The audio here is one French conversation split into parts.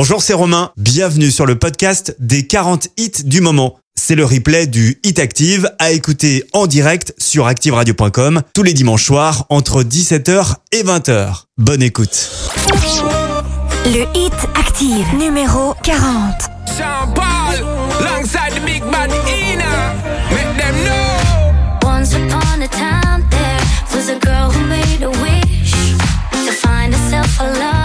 Bonjour, c'est Romain. Bienvenue sur le podcast des 40 hits du moment. C'est le replay du Hit Active à écouter en direct sur activeradio.com tous les dimanches soirs entre 17h et 20h. Bonne écoute. Le Hit Active numéro 40. Sean Paul, alongside the big bad Ina. Make them know. Once upon a time, there was a girl who made a wish to find herself a love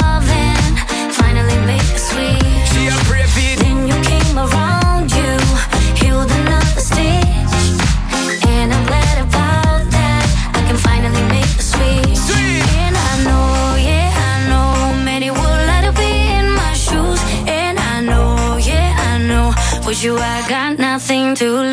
switch. A brave it. Then you came around, you healed another stitch, and I'm glad about that. I can finally make the switch. Sweet. And I know, yeah, I know, many would like to be in my shoes, and I know, yeah, I know, with you I got nothing to lose.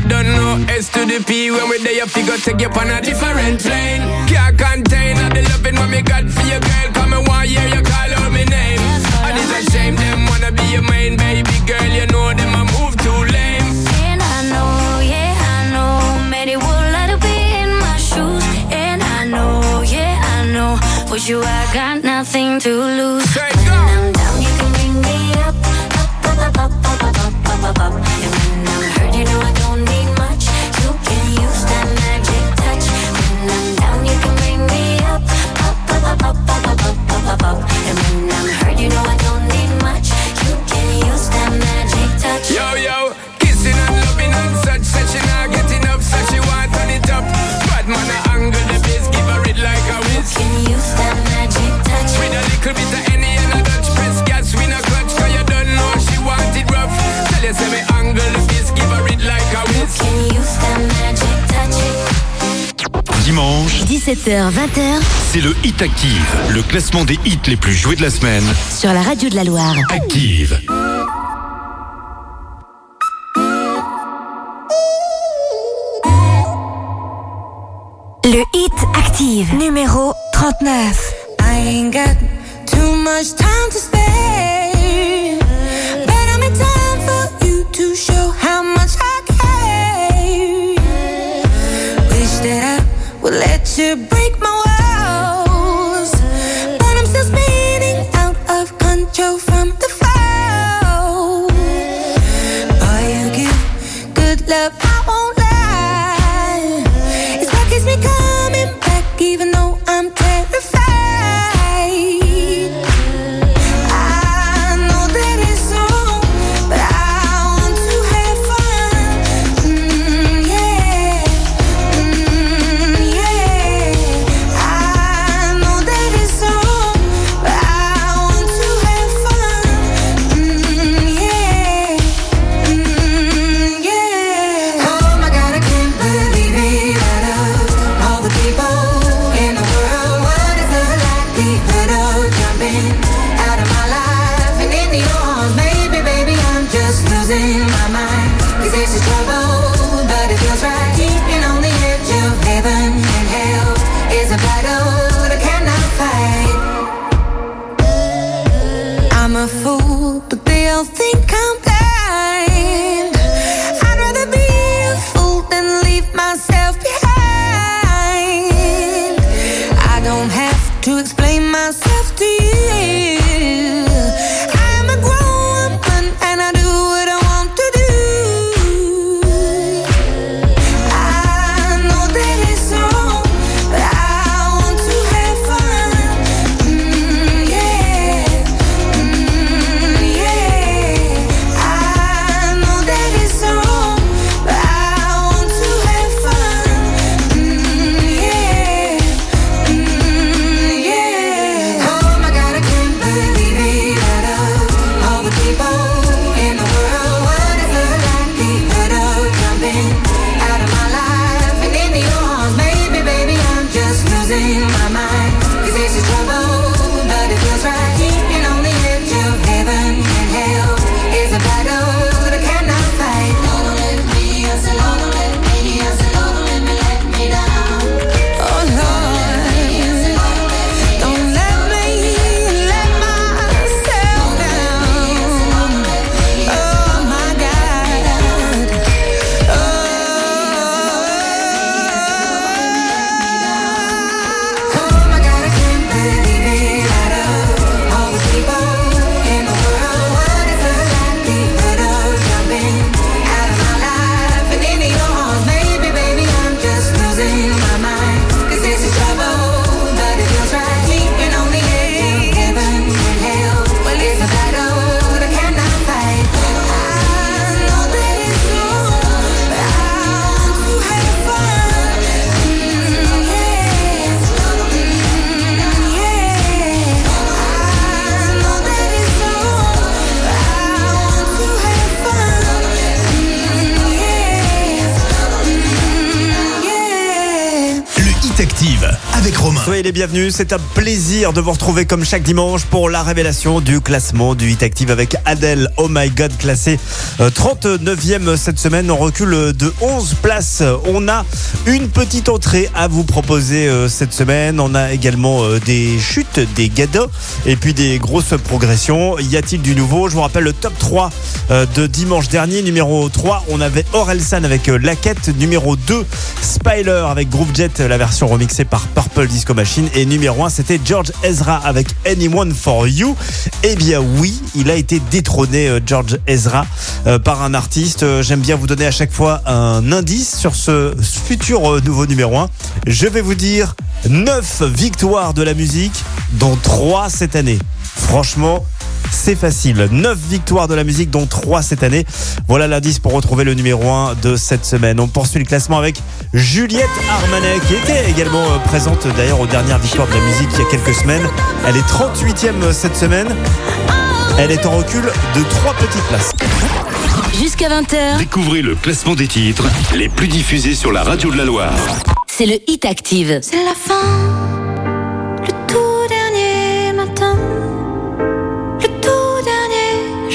you don't know S to the P when we're there, you figure take you on a different plane. Can't contain all the loving what me got for you, girl. Come and one year you call out my name. And it's a shame them wanna be your main baby girl. You know them a move too lame. And I know, yeah, I know, many would like to be in my shoes. And I know, yeah, I know, with you I got nothing to lose. When. I'm down, you can bring me up, up, up, up, up, up, up, up, up, up. Tell you, say me angle the bass, give her it like the a touch. Press gas, we not clutch, cause you don't know she wanted rough. Tell her, say me angle the piece, give her it like a whiz. Can you use that magic. Dimanche, 17h-20h C'est le Hit Active, le classement des hits les plus joués de la semaine. sur la radio de la Loire. Active. Le Hit Active numéro 39. I ain't got too much time to spare. But I'm in time for you to show how much I care. to breathe but they all think I'm blind. I'd rather be a fool than leave myself behind. I don't have to explain myself to you. Soyez les bienvenus, c'est un plaisir de vous retrouver comme chaque dimanche pour la révélation du classement du Hit Active avec Adele, Oh My God, classé euh, 39e cette semaine. On recule de 11 places. On a une petite entrée à vous proposer euh, cette semaine. On a également euh, des chutes, des gados et puis des grosses progressions. Y a-t-il du nouveau? Je vous rappelle le top 3 euh, de dimanche dernier. Numéro 3, on avait Orelsan avec euh, La Quête. Numéro 2, Spyler avec Groove Jet, la version remixée par Purple Disco Machine. Et numéro 1, c'était George Ezra avec Anyone for You. Eh bien oui, il a été détrôné, euh, George Ezra, euh, par un artiste. Euh, J'aime bien vous donner à chaque fois un indice sur ce futur nouveau numéro 1. Je vais vous dire 9 victoires de la musique, dont 3 cette année. Franchement, c'est facile. 9 victoires de la musique, dont 3 cette année. Voilà l'indice pour retrouver le numéro 1 de cette semaine. On poursuit le classement avec Juliette Armanet, qui était également euh, présente d'ailleurs aux dernières victoires de la musique il y a quelques semaines. Elle est 38e cette semaine. Elle est en recul de 3 petites places. Jusqu'à 20h, Découvrez le classement des titres les plus diffusés sur la radio de la Loire. c'est le Hit Active. C'est la fin,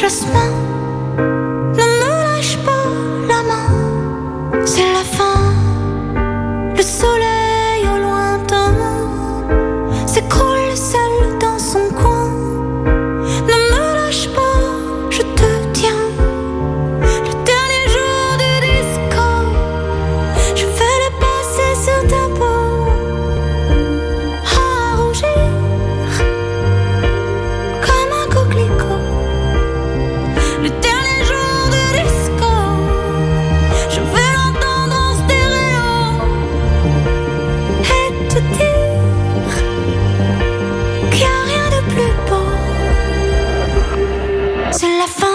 jasmin. Ne me lâche pas la main, c'est la fin, C'est la fin.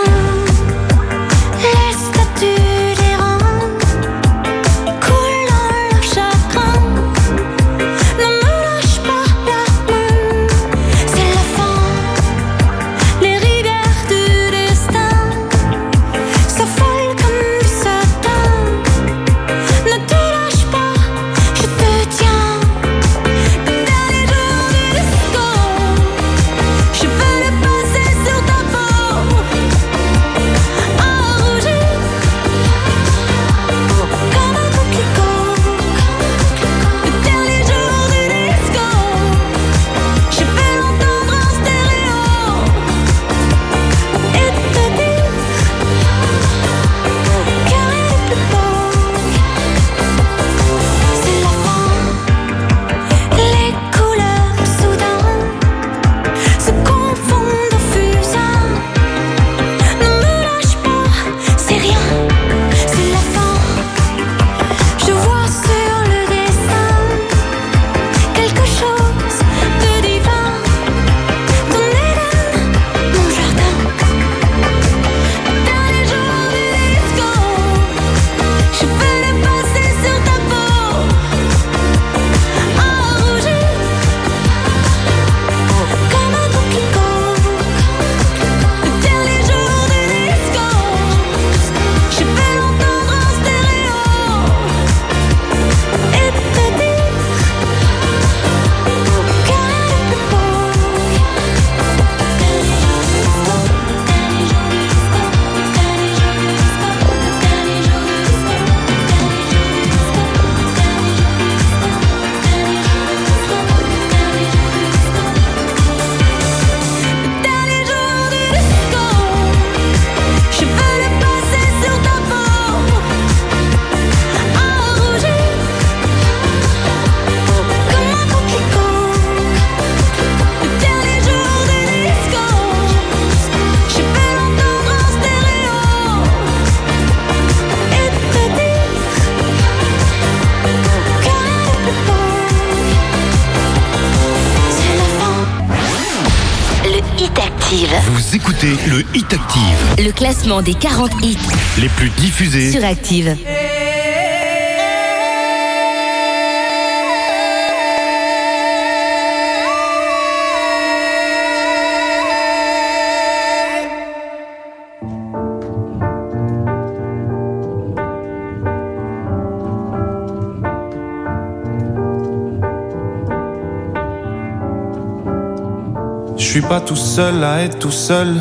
classement des 40 hits les plus diffusés sur Active. Je suis pas tout seul à être tout seul.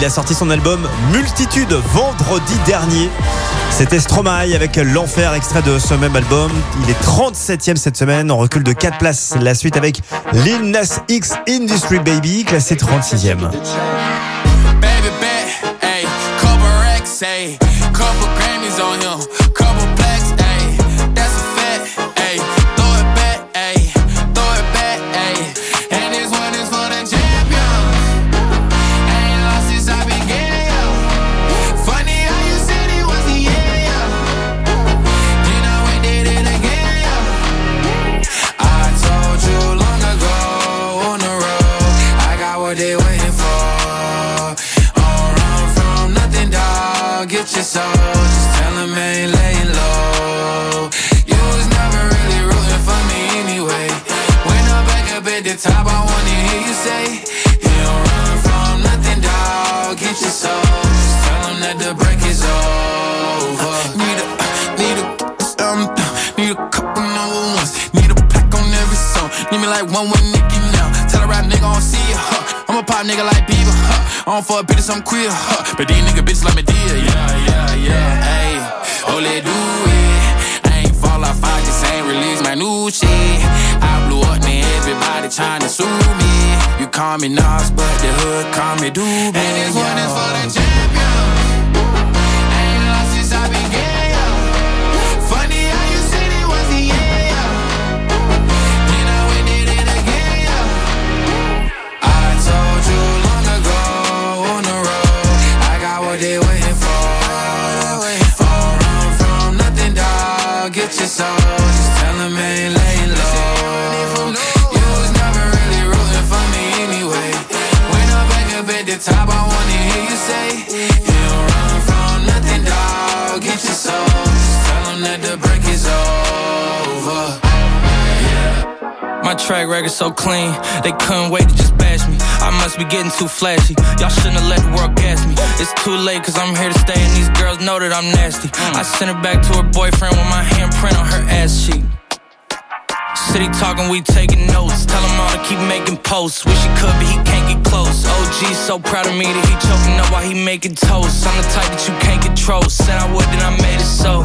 Il a sorti son album Multitude vendredi dernier. C'était Stromae avec L'Enfer, extrait de ce même album. Il est 37e cette semaine, on recule de 4 places. La suite avec Lil Nas X Industry Baby, classé 36e. I'm queer. Huh. But these nigga bitches like me dear. Yeah, yeah, yeah. Hey, oh let do it. I ain't fall off, I just ain't release my new shit. I blew up, man. Everybody tryna sue me. You call me Nas, but the hood call me Doobie. So clean, they couldn't wait to just bash me. I must be getting too flashy. Y'all shouldn't have let the world gas me. It's too late, cause I'm here to stay, and these girls know that I'm nasty. Hmm. I sent her back to her boyfriend with my handprint on her ass cheek. City talking, we taking notes. Tell him all to keep making posts. Wish he could, but he can't get close. OG so proud of me that he choking up while he making toast. I'm the type that you can't control. Said I would, then I made it so.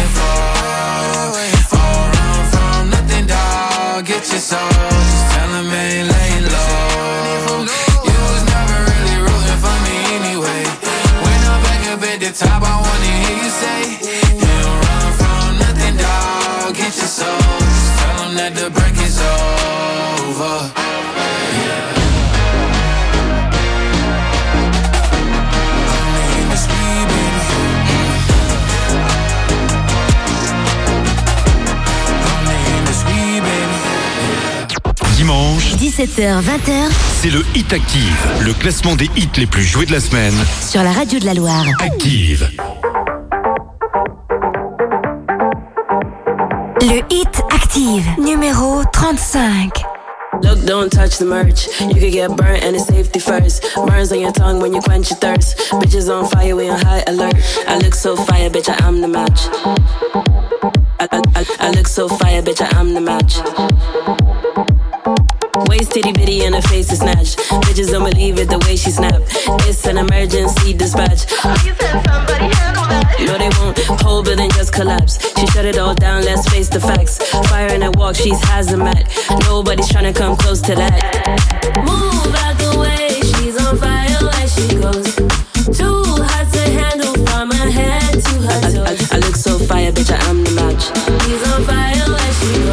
your soul, just tell them ain't laying low. You was never really rooting for me anyway. When I'm back up at the top, I wanna hear you say, 17h-20h, c'est le Hit Active, le classement des hits les plus joués de la semaine. Sur la radio de la Loire. Active. Le Hit Active, numéro 35. Look, don't touch the merch. You could get burnt and it's safety first. Burns on your tongue when you quench your thirst. Bitches on fire, we on high alert. I look so fire, bitch, I am the match. I, I, I look so fire, bitch, I am the match. Titty bitty and her face is snatched. Bitches don't believe it the way she snapped. It's an emergency dispatch. No, they won't but then just collapse. She shut it all down, let's face the facts. Fire in her walk, she's hazmat. Nobody's trying to come close to that. Move out the way, she's on fire like she goes. Too hot to handle from her head to her toes. I, I, I look so fire, bitch, I am the match. She's on fire like she goes.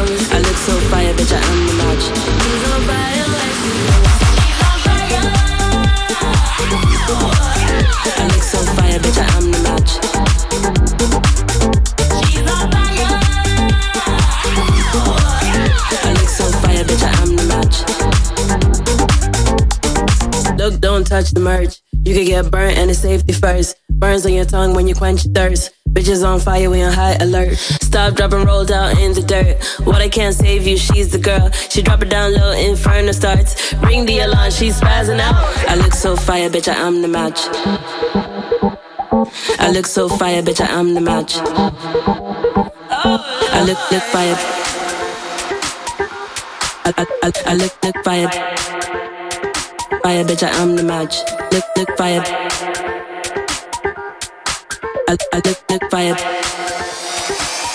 Merch. You could get burnt and it's safety first. Burns on your tongue when you quench your thirst. Bitches on fire, we on high alert. Stop, drop, and roll down in the dirt. What I can't save you, she's the girl. She drop it down low, inferno starts. Ring the alarm, she's spazzing out. I look so fire, bitch, I am the match. I look so fire, bitch, I am the match. I look, look fire. I, I, I, I look, look fire. Fire, bitch, I am the match. Look, look fire. I, I look, look fire.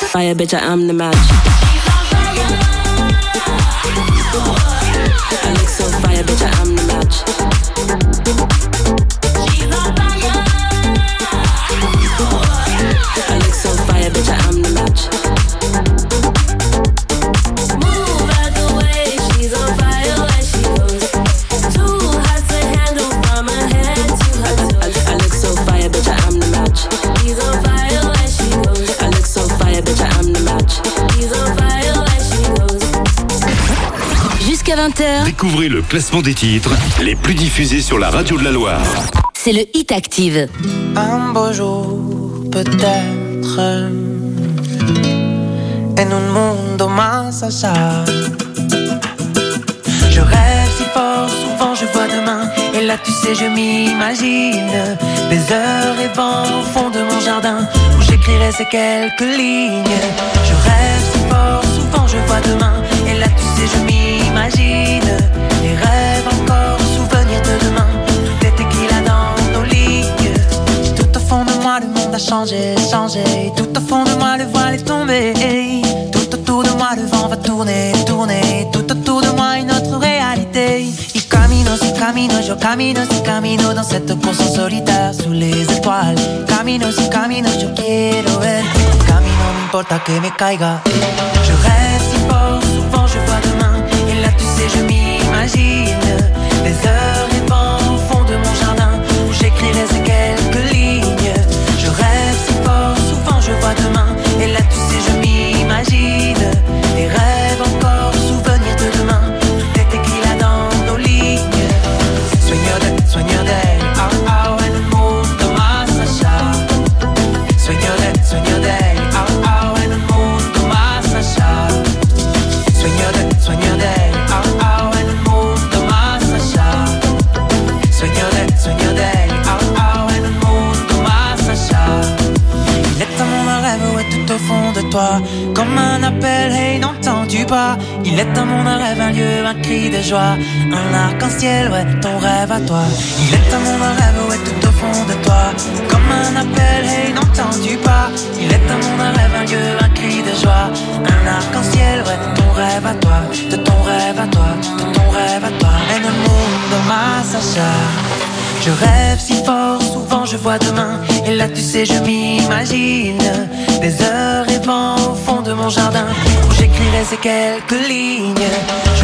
Fire, bitch, I am the match. I look so fire, bitch, I am the match. Découvrez le classement des titres les plus diffusés sur la radio de la Loire. C'est le Hit Active. Un beau jour, peut-être, en un monde más allá. Je rêve si fort, souvent je vois demain. Et là, tu sais, je m'imagine des heures et vents au fond de mon jardin où j'écrirai ces quelques lignes. Je rêve si fort souvent je vois demain. Et là, tu sais, je m'imagine les rêves encore, souvenirs de demain. Tout est tequila dans nos lignes. Tout au fond de moi, le monde a changé, changé. Tout au fond de moi, le voile est tombé. Tout autour de moi, le vent va tourner, tourner. Tout autour de moi, une autre réalité. Y camino, si camino, yo camino, si camino dans cette course solitaire sous les étoiles. Camino, si camino, yo quiero ver. Camino, no Je rêve si fort, souvent je vois demain. Et là, tu sais, je m'imagine des heures quelques lignes. Je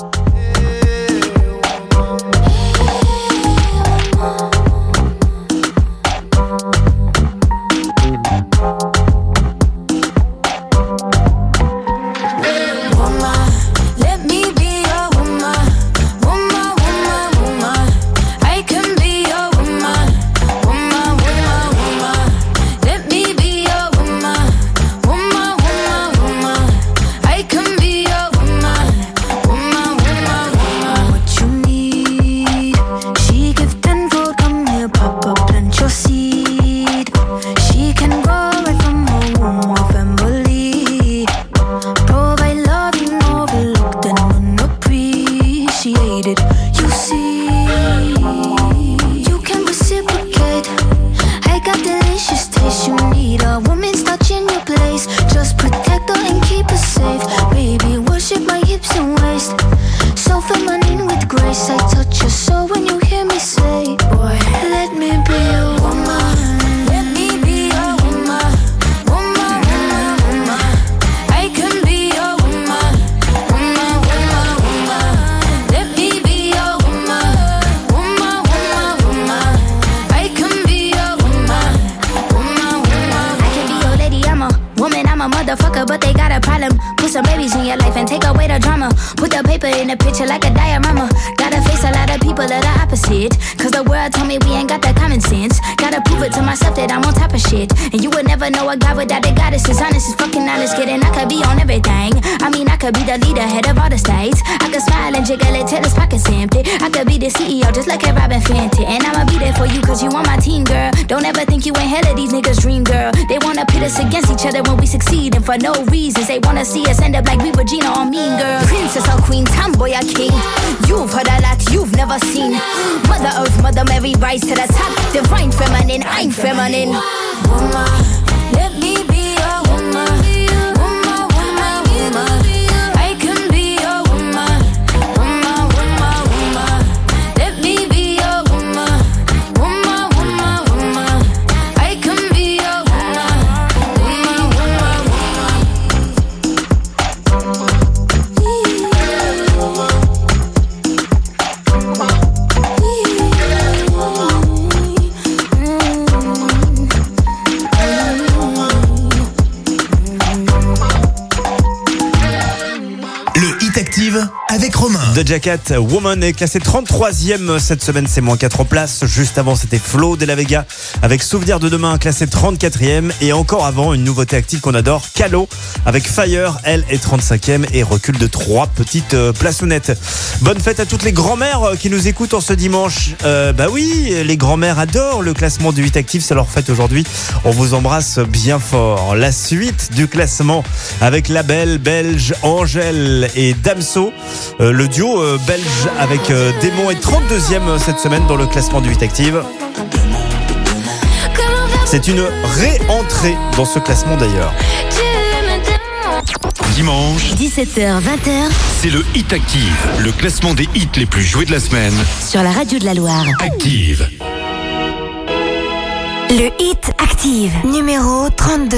The Jacket Woman est classée 33e cette semaine, c'est moins 4 en place. Juste avant, c'était Flo de la Vega avec Souvenir de demain, classée 34e. Et encore avant, une nouveauté active qu'on adore, Calo avec Fire, elle est 35e et recule de 3 petites euh, plaçonnettes. Bonne fête à toutes les grand-mères euh, qui nous écoutent en ce dimanche. Euh, bah oui, les grand-mères adorent le classement du 8 actif, c'est leur fête aujourd'hui. On vous embrasse bien fort. La suite du classement avec la belle belge Angèle et Damso, euh, le duo euh, belge avec euh, Démon est 32e euh, cette semaine dans le classement du 8 Active. C'est une réentrée dans ce classement d'ailleurs. Dimanche, 17h-20h, c'est le Hit Active, le classement des hits les plus joués de la semaine. Sur la radio de la Loire. Active. Le Hit Active, numéro 32.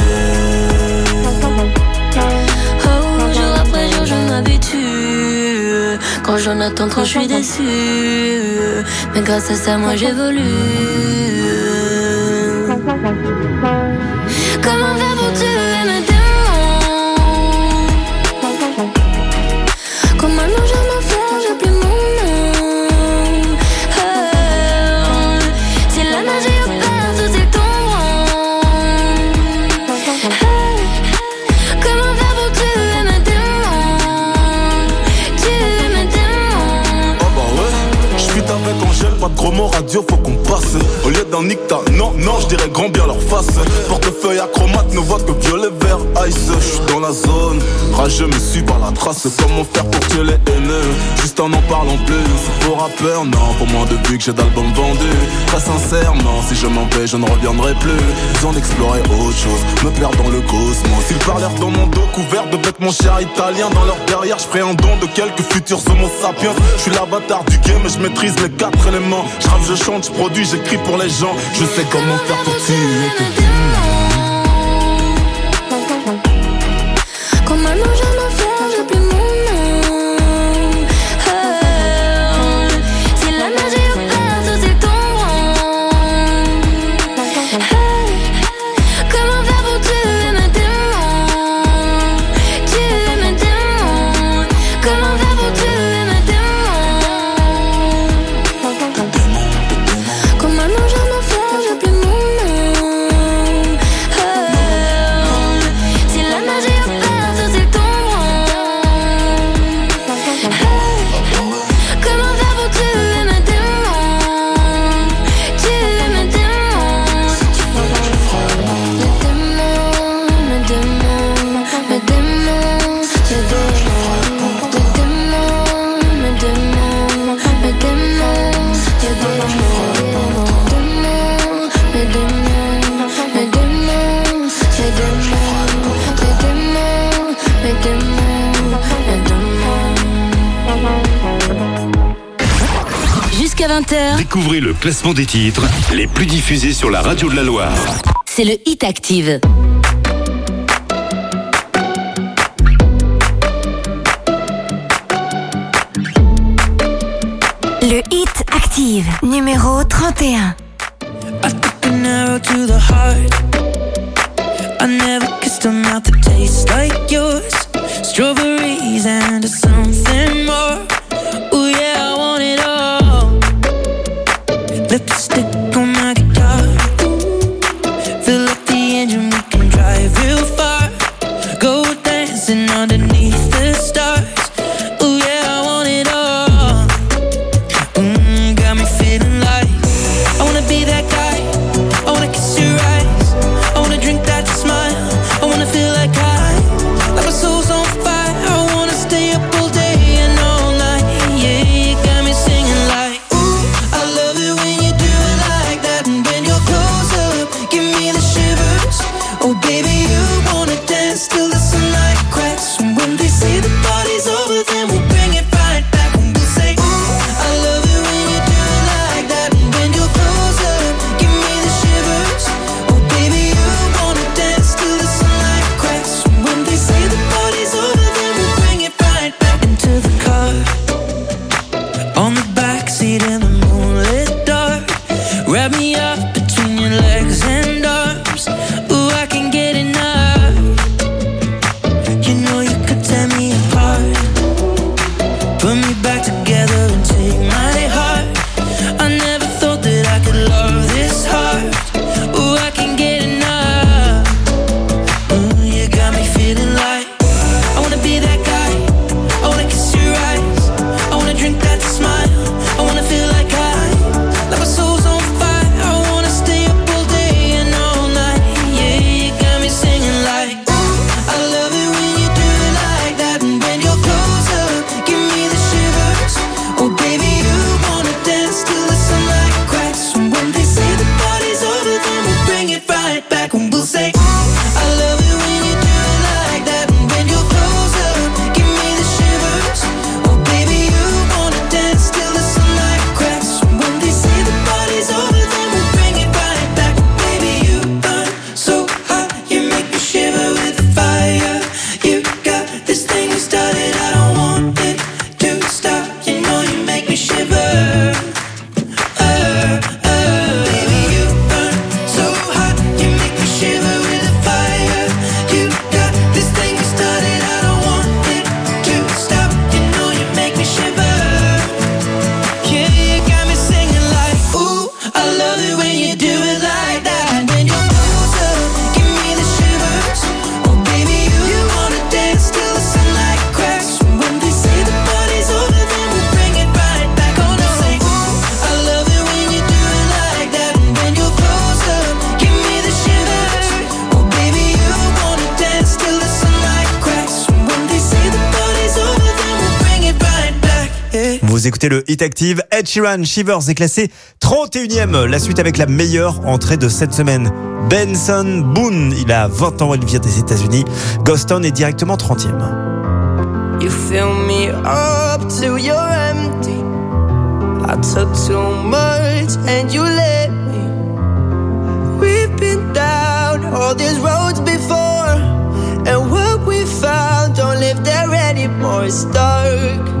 M'habitue. Quand j'en attends trop, je suis déçue. Mais grâce à ça, moi j'évolue. D'un nicta, non, non, je dirais grand bien leur face. Portefeuille acromate ne voit que violet ice. Je suis dans la zone, rageux me suis par la trace. Comment faire pour tuer les haineux? Juste en en parlant plus. Pour rappeur, non, pour moins de vues que j'ai d'albums vendus. Très sincèrement, si je m'en vais, je ne reviendrai plus. Besoin d'explorer autre chose, me perdre dans le cosmos. Ils parlèrent dans mon dos couvert de vêtements chers italiens. Dans leur derrière, je ferai un don de quelques futurs homo sapiens. Je suis l'avatar du game, je maîtrise les quatre éléments. Je je chante, je produis, j'écris pour les gens. Je sais comment faire pour tuer tes Comment 20h, Découvrez le classement des titres les plus diffusés sur la radio de la Loire. c'est le Hit Active. Le Hit Active, numéro 31. an arrow to the heart. I never kissed a mouth that tastes like yours. Strawberries and something more. suite active. Ed Sheeran Shivers est classé 31e. La suite avec la meilleure entrée de cette semaine. Benson Boone, il a 20 ans, il vient des États-Unis. Goston est directement 30e. You fill me up to your empty. I took too much and you let me. We've been down all these roads before. And what we found don't live there anymore. It's dark.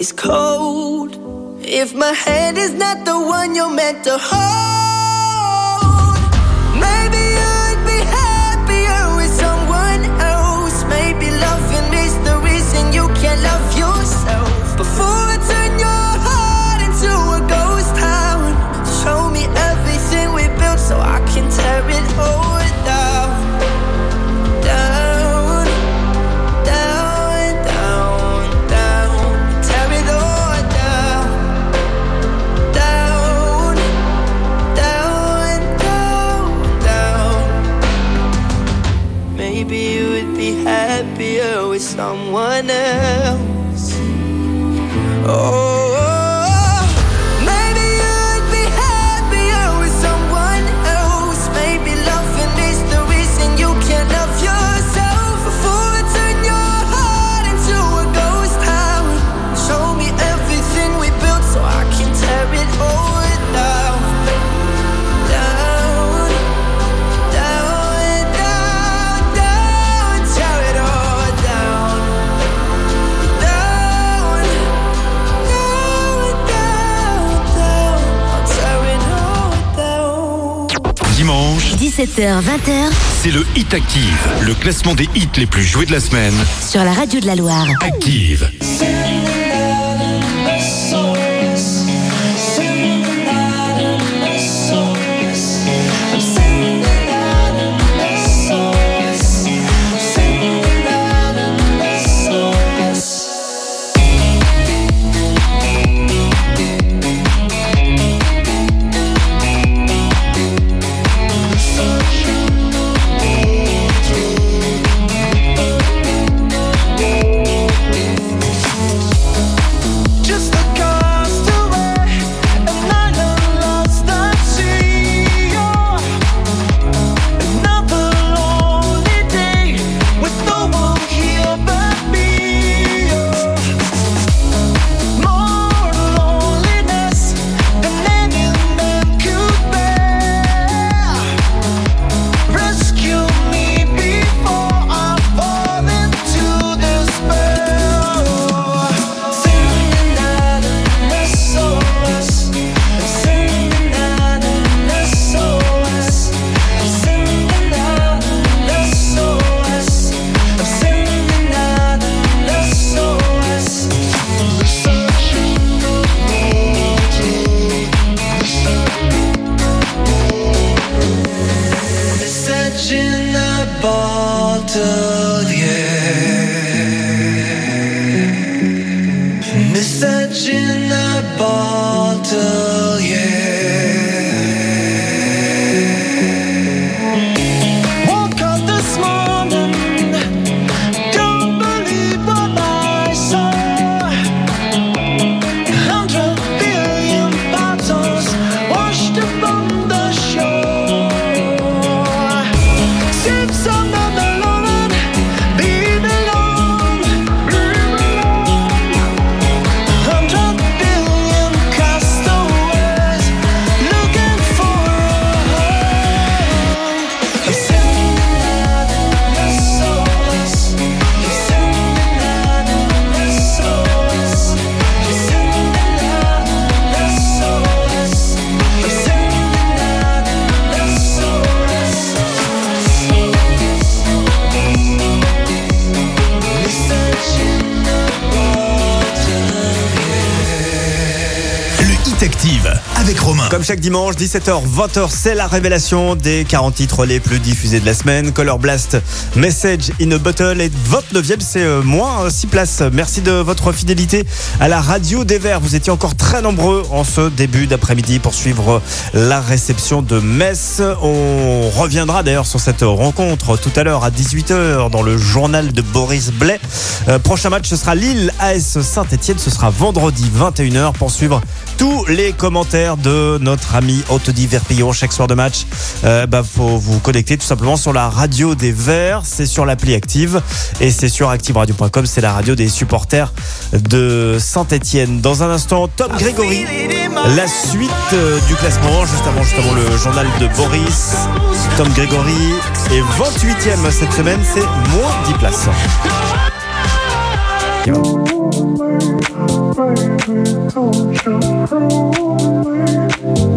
is cold. If my hand is not the one you're meant to hold, maybe I'd be happier with someone else. Maybe loving the reason you can't love yourself before. 7h, 20h. c'est le Hit Active, le classement des hits les plus joués de la semaine. sur la radio de la Loire. Active. Comme chaque dimanche, 17h, 20h, c'est la révélation des 40 titres les plus diffusés de la semaine. Color Blast, Message in a Bottle et 29e, c'est euh, moins 6 places. Merci de votre fidélité à la radio des Verts. Vous étiez encore très nombreux en ce début d'après-midi pour suivre la réception de Metz. On reviendra d'ailleurs sur cette rencontre tout à l'heure à 18h dans le journal de Boris Blais. Euh, prochain match, ce sera Lille AS Saint-Etienne. Ce sera vendredi 21h pour suivre tous les commentaires de notre ami Autodi Verpillon chaque soir de match. Euh, bah, faut vous connecter tout simplement sur la radio des Verts. C'est sur l'appli Active et c'est sur activeradio.com. C'est la radio des supporters de Saint-Etienne. Dans un instant, Tom Grégory. La suite euh, du classement, juste avant justement le journal de Boris. Tom Grégory est 28e cette semaine, c'est moins 10 places.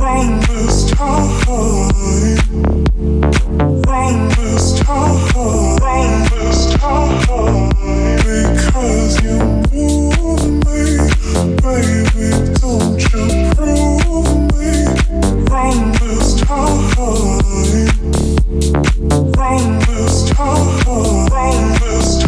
wrong this time, wrong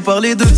parler de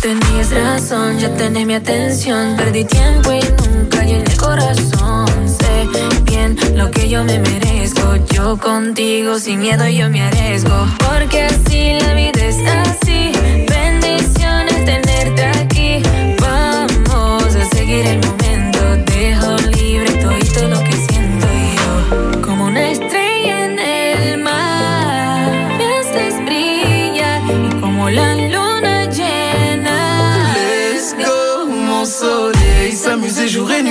tenías razón, ya tenés mi atención. Perdí tiempo y nunca llené el corazón. Sé bien lo que yo me merezco. Yo contigo sin miedo yo me arriesgo. Porque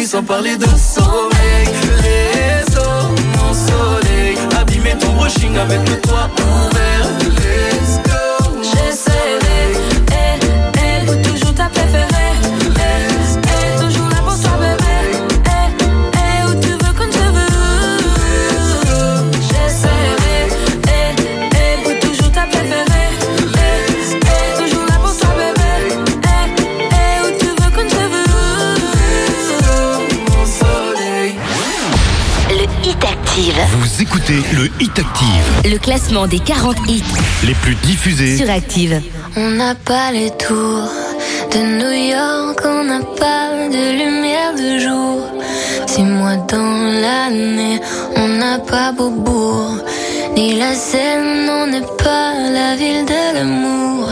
sans parler de sommeil. Les eaux, mon soleil. Abîmer ton brushing avec le toit écoutez le Hit Active, Le classement des 40 hits les plus diffusés. sur Active. On n'a pas les tours de New York, on n'a pas de lumière de jour. Six mois dans l'année, on n'a pas Beaubourg, ni la Seine, on n'est pas la ville de l'amour.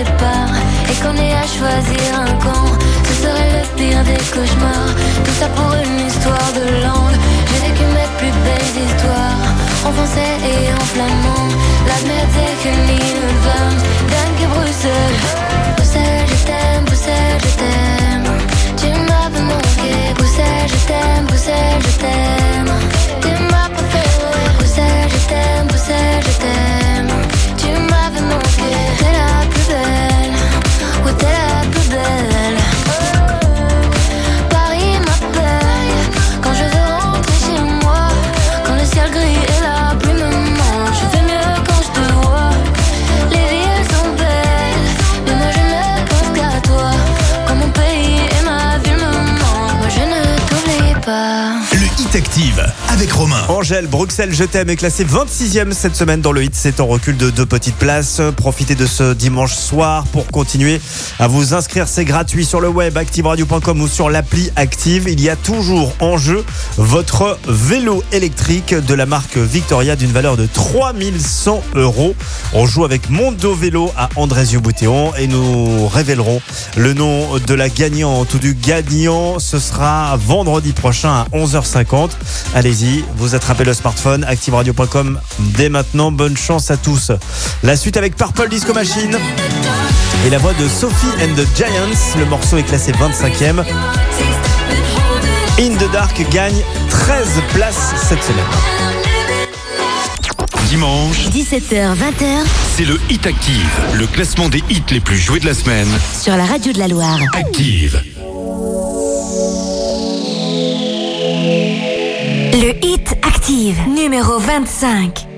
Et qu'on ait à choisir un camp, ce serait le pire des cauchemars. Tout ça pour une histoire de langue. J'ai vécu mes plus belles histoires en français et en flamand. La merde c'est l'île Vlaams, Dank et Bruxelles. Bruxelles, je t'aime, Bruxelles, je t'aime. Tu m'avais manqué, Bruxelles, je t'aime, Bruxelles, je t'aime. Angèle, Bruxelles, je t'aime est classé 26e cette semaine dans le hit. C'est en recul de deux petites places. Profitez de ce dimanche soir pour continuer à vous inscrire. C'est gratuit sur le web activeradio.com ou sur l'appli Active. Il y a toujours en jeu votre vélo électrique de la marque Victoria d'une valeur de 3100 euros. On joue avec Mondo Vélo à Andrézieux-Boutéon et nous révélerons le nom de la gagnante ou du gagnant. Ce sera vendredi prochain à 11h50. Allez-y, vous attrapez le smartphone, activeradio.com dès maintenant. Bonne chance à tous. La suite avec Purple Disco Machine et la voix de Sophie and the Giants. Le morceau est classé 25e. In the Dark gagne 13 places cette semaine. Dimanche, 17h, 20h c'est le Hit Active, le classement des hits les plus joués de la semaine. sur la radio de la Loire. Active. Le hit active, numéro 25.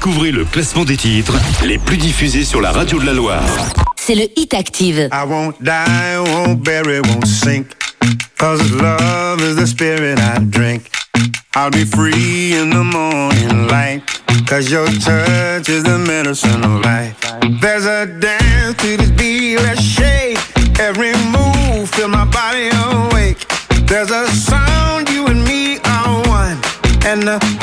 Découvrez le classement des titres les plus diffusés sur la radio de la Loire. c'est le hit active. I won't die, won't bury, won't sink. Cause love is the spirit I drink. I'll be free in the morning light. Cause your touch is the medicine of life. There's a dance to this beat, let's shake. Every move, feel my body awake. There's a sound, you and me are one. And the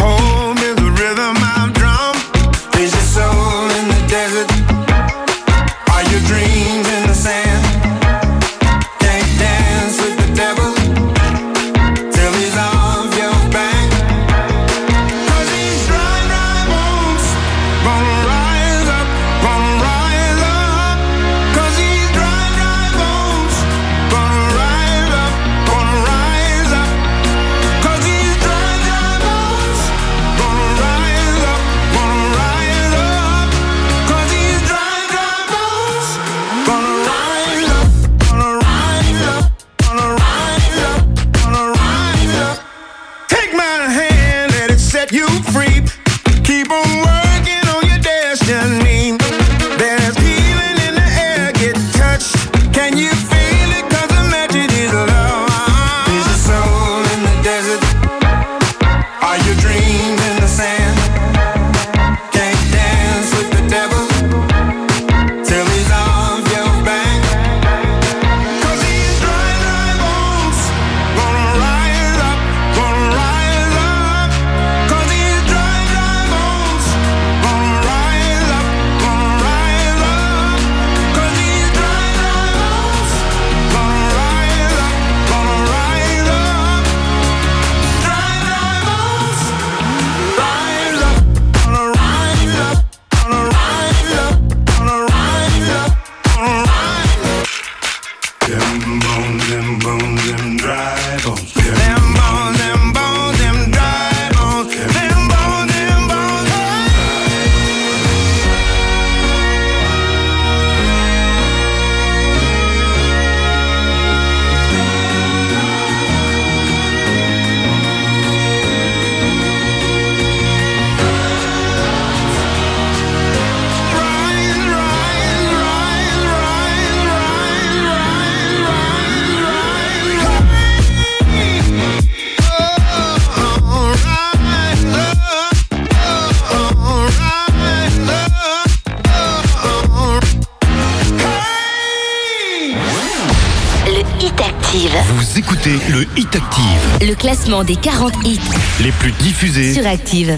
écoutez le Hit Active, Le classement des 40 hits les plus diffusés. sur Active.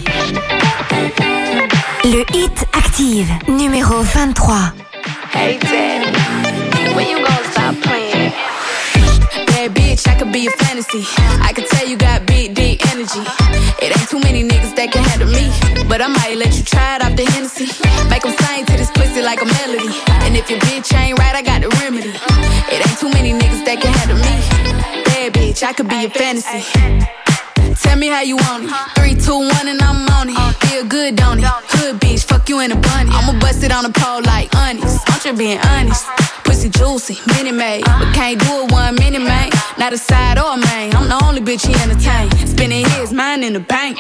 Le Hit Active, numéro 23. Hey Daddy, when you gonna stop playing? Bad bitch, I could be a fantasy. I could tell you got big, deep energy. It ain't too many niggas that can handle me. But I might let you try it off the Hennessy. Make 'em sing to this pussy like a melody. And if your bitch ain't right, I got the remedy. It ain't too many niggas that can handle me. Bitch, I could be a fantasy. Tell me how you want it. Three, two, one, and I'm on it. Feel good, don't it? Hood bitch, fuck you in a bunny. I'ma bust it on the pole like honest. I'm just being honest. Pussy juicy, mini made. But can't do it one minute, man. Not a side or a main. I'm the only bitch he entertain. Spending his mind in the bank.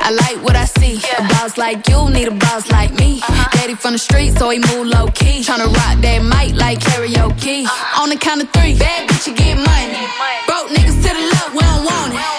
I like what I see. A boss like you need a boss like me. Uh-huh. Daddy from the street, so he move low key. Tryna rock that mic like karaoke. Uh-huh. On the count of three, bad bitch, you get money. Broke niggas to the left, we don't want it.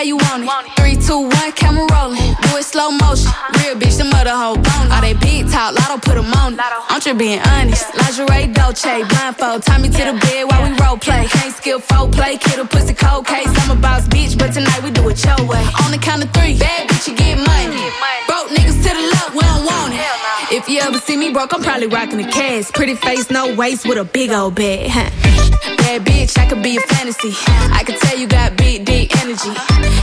How you want it. Three, two, one, camera rolling. Do it slow motion. Real bitch, the mother hoe bone. All they big talk, lotto put 'em on it. I'm just being honest. Lingerie, Dolce, blindfold. Tie me to the bed while we role play. Can't skill folk play, kid a pussy cold case. I'm a boss bitch, but tonight we do it your way. On the count of three, bad bitch, you get money. Broke niggas to the left, we don't want it. If you ever see me broke, I'm probably rocking the cash. Pretty face, no waist, with a big old bag. Huh. Bad bitch, I could be a fantasy. I could tell you got big, deep energy.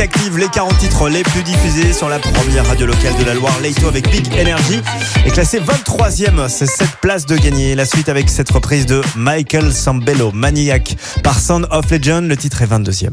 Active, les 40 titres les plus diffusés sur la première radio locale de la Loire, Leito avec Big Energy, est classé 23e, c'est cette place de gagner. La suite avec cette reprise de Michael Sambello, Maniac, par Sound of Legend, le titre est 22e.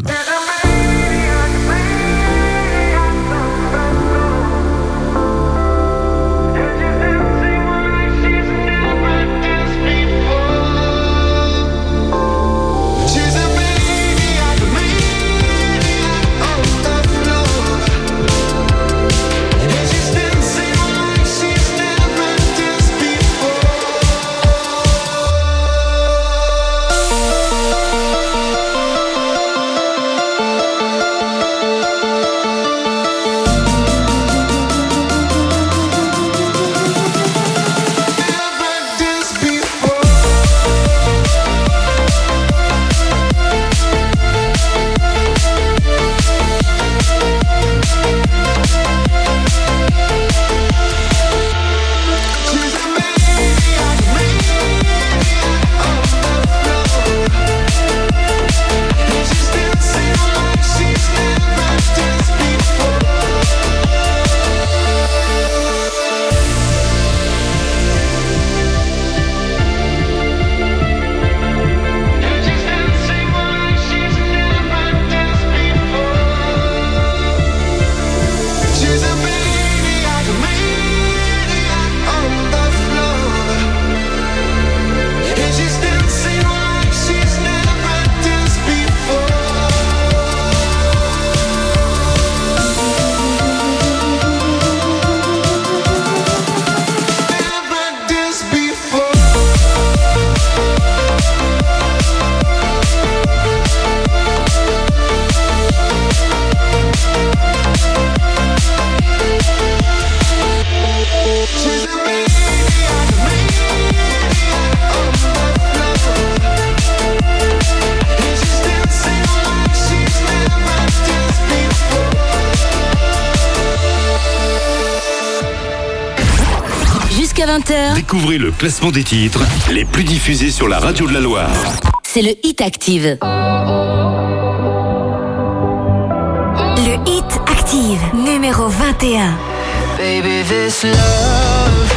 Découvrez le classement des titres les plus diffusés sur la radio de la Loire. c'est le Hit Active. Le Hit Active, numéro 21. Baby, this love,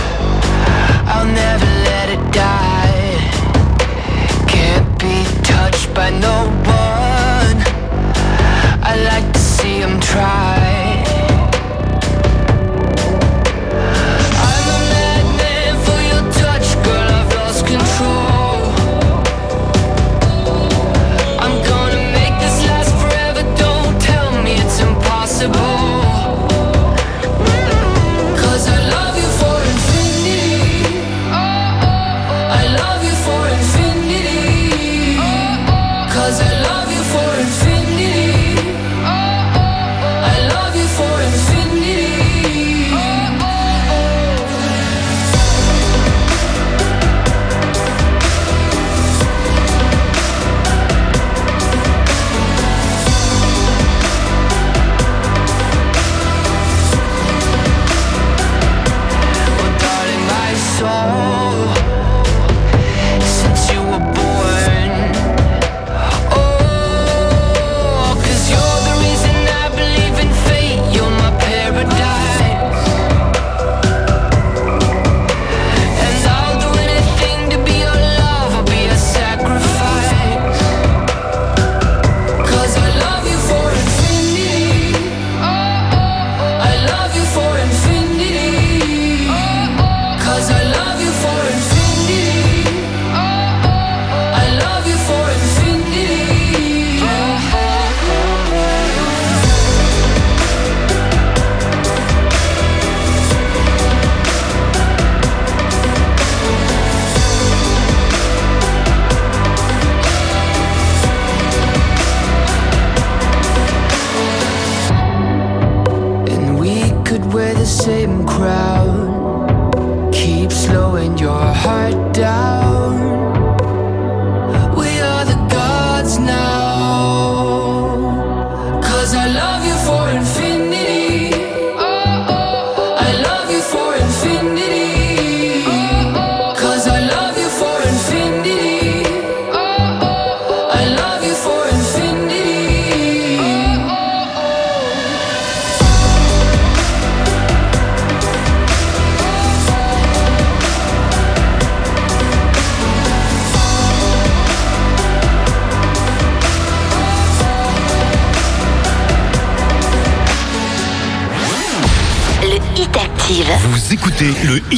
I'll never let it die. Can't be touched by no one. I like to see him try.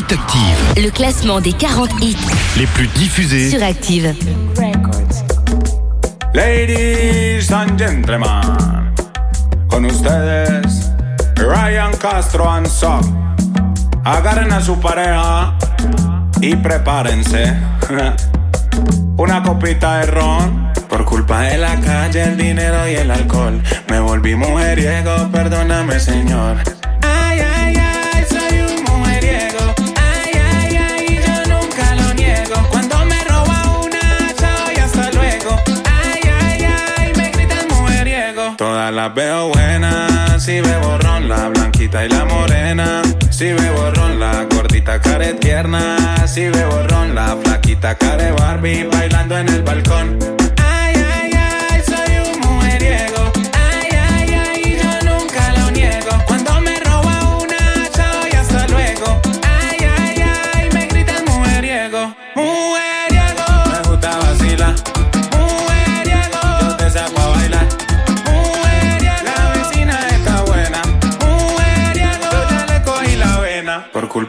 Hit Active, le classement des 40 hits les plus diffusés. sur Active. Ladies and gentlemen, con ustedes, Ryan Castro and Son. Agarren a su pareja y prepárense. Una copita de ron. Por culpa de la calle, el dinero y el alcohol. Me volví mujeriego, perdóname, señor. Las veo buenas, si bebo ron, la blanquita y la morena. Si bebo ron, la gordita care tierna. Si bebo ron, la flaquita care Barbie bailando en el balcón.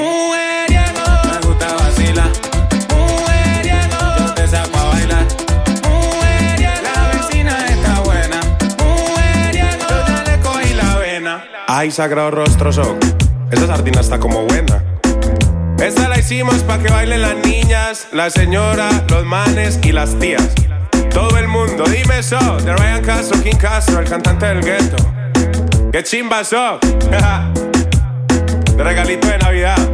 Mujeriego, me gusta vacilar. Mujeriego, yo te saco a bailar. Mujeriego, la vecina está buena. Mujeriego, yo ya le cogí la vena. Ay, sagrado rostro son. Esa sardina está como buena. Esta la hicimos para que bailen las niñas, la señora, los manes y las tías. Todo el mundo, dime eso, de Ryan Castro, King Castro, el cantante del gueto. ¡Qué chimba so! de regalito de Navidad.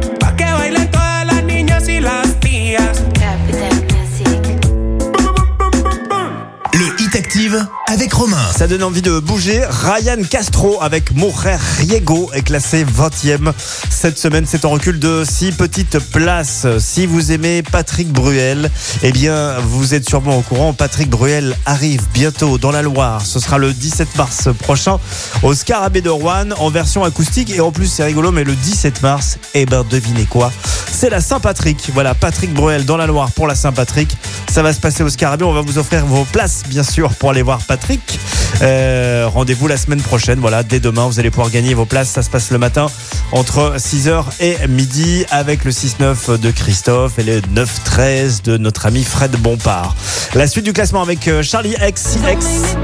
Le Hit Active avec Romain. Ça donne envie de bouger. Ryan Castro avec Mon Riego est classé 20e. Cette semaine, c'est en recul de 6 petites places. Si vous aimez Patrick Bruel, eh bien, vous êtes sûrement au courant. Patrick Bruel arrive bientôt dans la Loire. Ce sera le 17 mars prochain au Scarabée de Rouen en version acoustique. Et en plus, c'est rigolo, mais le 17 mars, eh ben, devinez quoi? C'est la Saint-Patrick. Voilà, Patrick Bruel dans la Loire pour la Saint-Patrick. Ça va se passer au Scarabée. On va vous offrir vos places, bien sûr, pour aller voir Patrick. Euh, Rendez-vous la semaine prochaine. Voilà, dès demain, vous allez pouvoir gagner vos places. Ça se passe le matin entre 6h et midi avec le 6-9 de Christophe et le 9-13 de notre ami Fred Bompard. La suite du classement avec euh, Charlie XCX.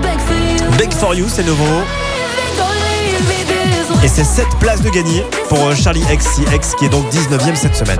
Beg for You, c'est nouveau. Et c'est 7 places de gagner pour euh, Charlie XCX qui est donc 19e cette semaine.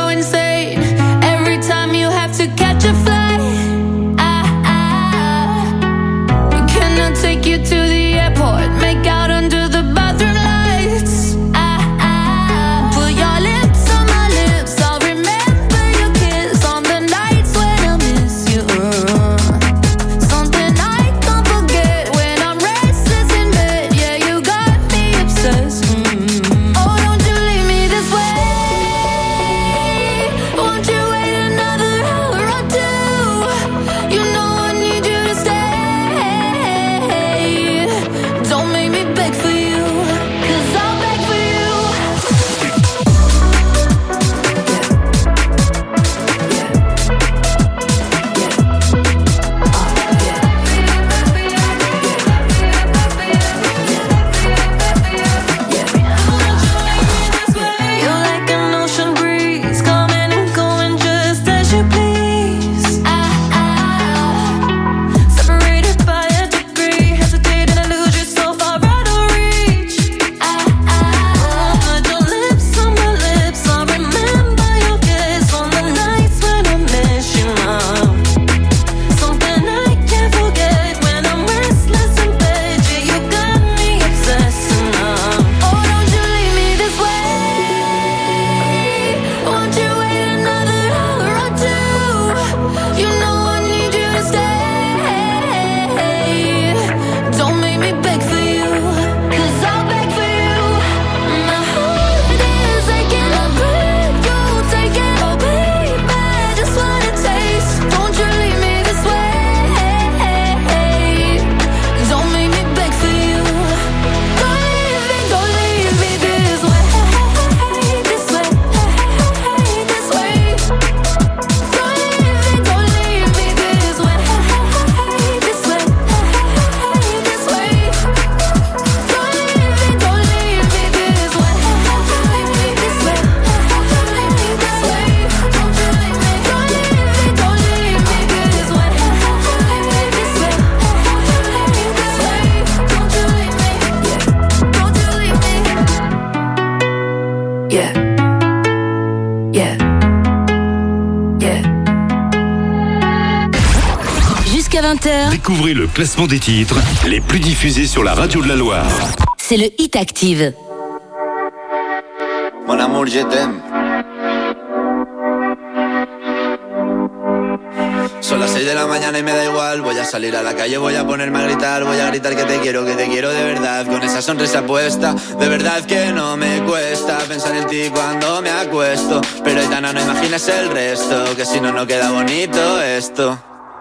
classement des titres les plus diffusés sur la radio de la Loire. c'est le Hit Active. Mon amour, je t'aime. Son las 6 de la mañana y me da igual. Voy a salir a la calle, voy a ponerme a gritar. Voy a gritar que te quiero, que te quiero de verdad. Con esa sonrisa puesta, de verdad que no me cuesta pensar en ti cuando me acuesto. Pero Aitana, no imaginas el resto, que si no, no queda bonito esto.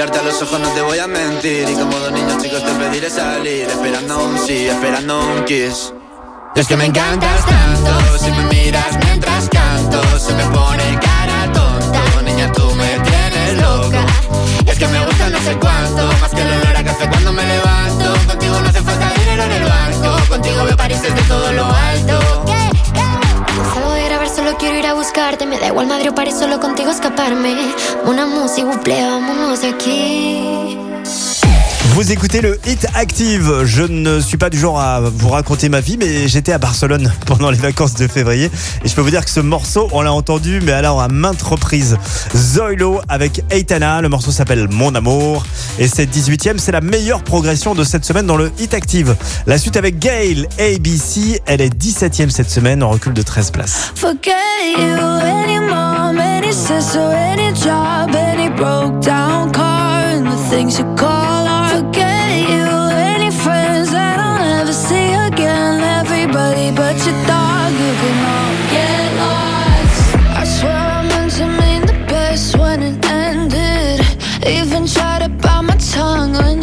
Mirarte a los ojos, no te voy a mentir. Y como dos niños chicos te pediré salir, esperando un sí, esperando un kiss. Es que me encantas tanto, Madrid o París, solo contigo escaparme. Una música, plaît, vámonos aquí Vous écoutez le Hit Active. Je ne suis pas du genre à vous raconter ma vie, mais j'étais à Barcelone pendant les vacances de février. Et je peux vous dire que ce morceau, on l'a entendu, mais alors à maintes reprises. Zoilo avec Eitana. Le morceau s'appelle Mon Amour. Et c'est 18ème. C'est la meilleure progression de cette semaine dans le Hit Active. La suite avec Gail, ABC. Elle est 17ème cette semaine en recul de 13 places.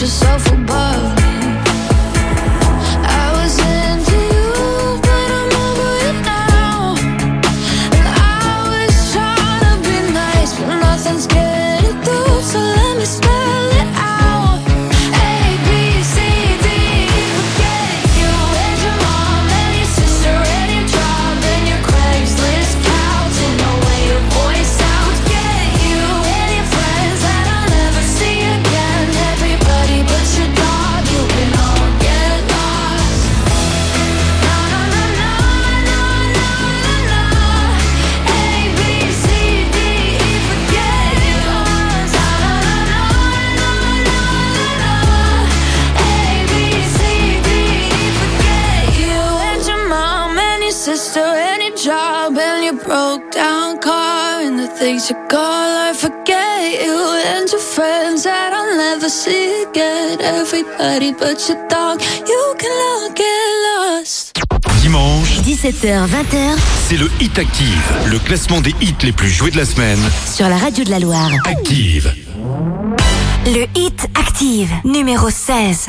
Yourself above Everybody but your dog, you can all get lost. Dimanche, 17h, 20h c'est le Hit Active, le classement des hits les plus joués de la semaine. sur la radio de la Loire. Active. Le hit active, numéro 16.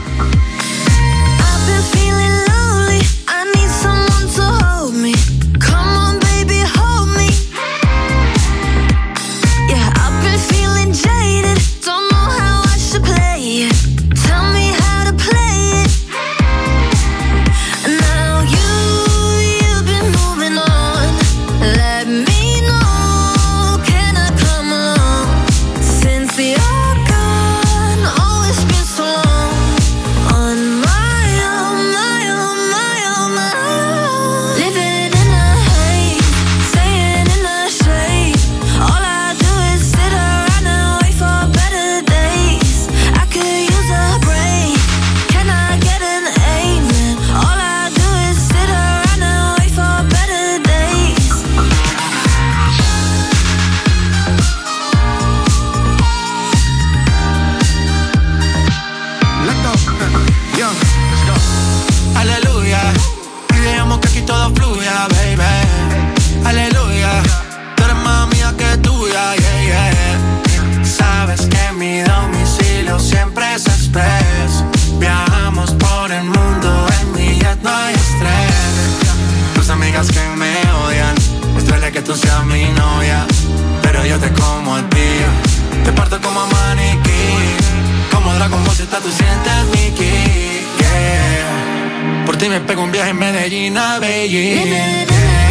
Pego un viaje en Medellín a Beijing.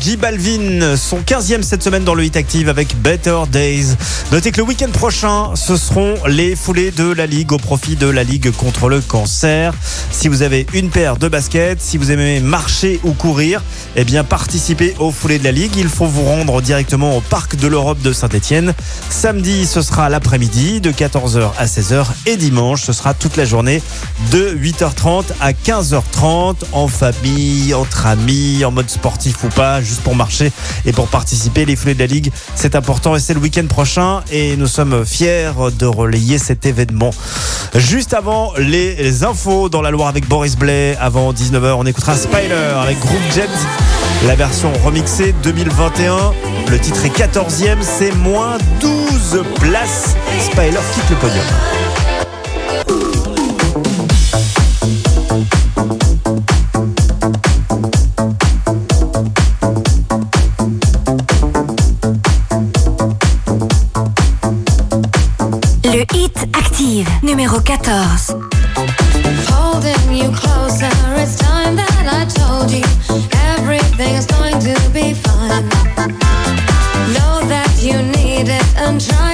J Balvin, son 15e cette semaine dans le Hit Active avec Better Days. Notez que le week-end prochain, ce seront les foulées de la Ligue au profit de la Ligue contre le cancer. Si vous avez une paire de baskets, si vous aimez marcher ou courir, eh bien participez aux foulées de la Ligue. Il faut vous rendre directement au Parc de l'Europe de Saint-Etienne. Samedi, ce sera l'après-midi de 14h à 16h et dimanche, ce sera toute la journée de 8h30 à 15h30 en famille, entre amis, en mode sportif ou pas, juste pour marcher et pour participer. Les foulées de la Ligue, c'est important et c'est le week-end prochain et nous sommes fiers de relayer cet événement. Juste avant les infos dans la Loire avec Boris Blais, avant 19h, on écoutera Spider avec Group Jet, la version remixée 2021. Le titre est 14e, c'est moins 12 places. Spider quitte le podium. Numéro 14. Holding you closer, it's time that I told you everything is going to be fine. Know that you need it and try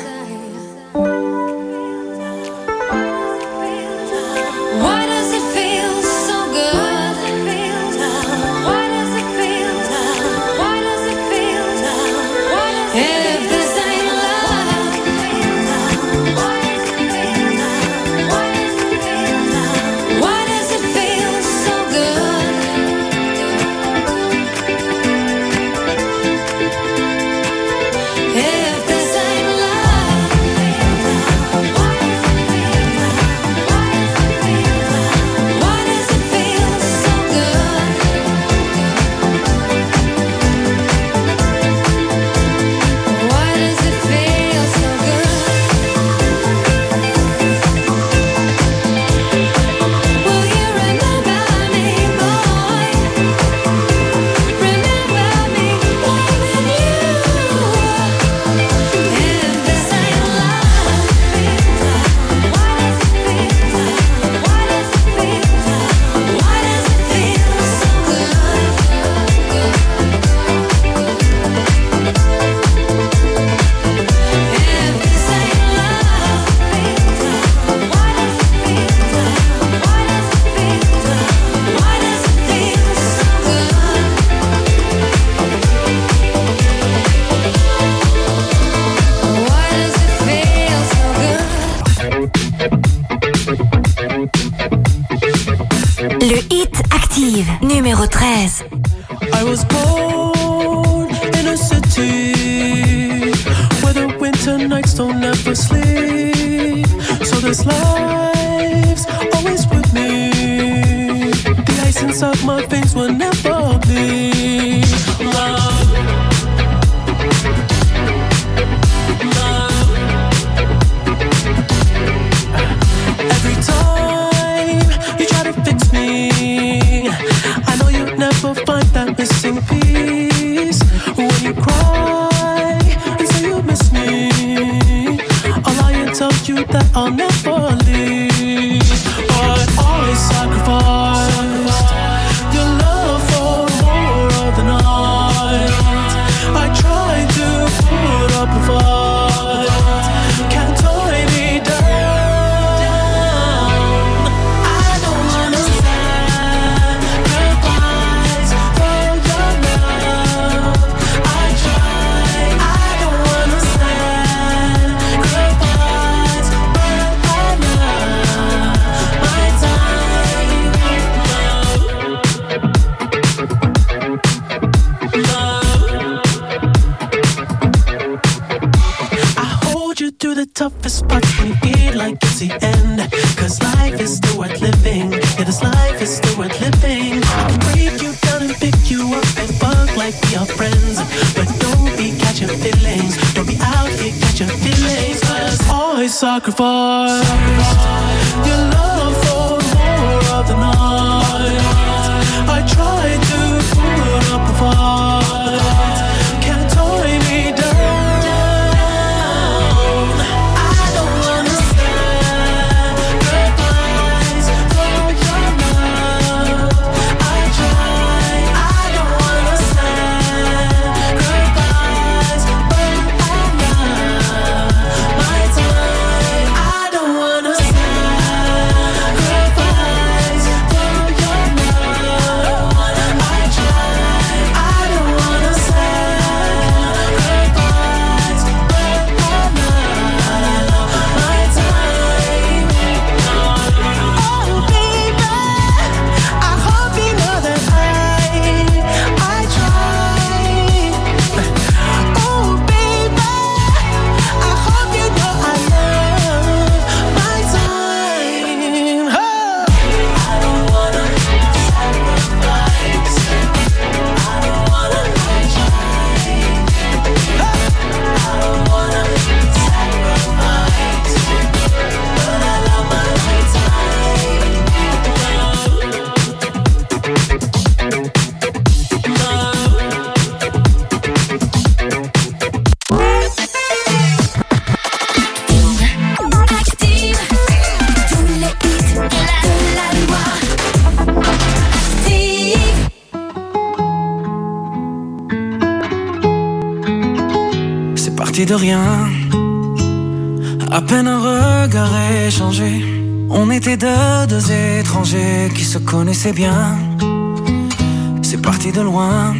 C'est parti de loin.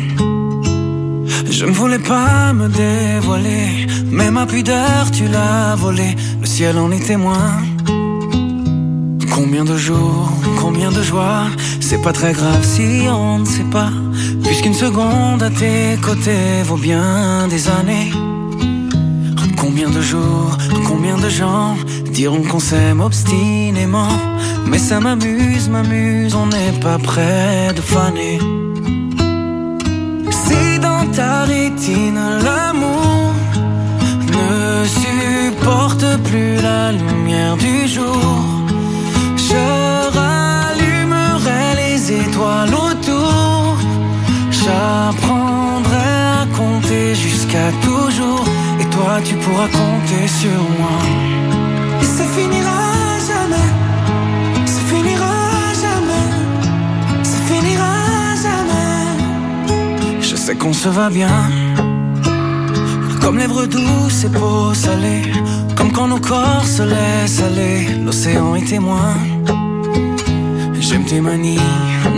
Je ne voulais pas me dévoiler, mais ma pudeur tu l'as volée, le ciel en est témoin. Combien de jours, combien de joies, c'est pas très grave si on ne sait pas, puisqu'une seconde à tes côtés vaut bien des années. Combien de jours, combien de gens, diront qu'on s'aime obstinément. Mais ça m'amuse, m'amuse, on n'est pas près de faner. Si dans ta rétine l'amour ne supporte plus la lumière du jour, je rallumerai les étoiles autour. J'apprendrai à compter jusqu'à toujours. Et toi, tu pourras compter sur moi. Finira jamais, ça finira jamais, ça finira jamais, je sais qu'on se va bien. Comme lèvres douces et peau salée, comme quand nos corps se laissent aller, l'océan est témoin. J'aime tes manies,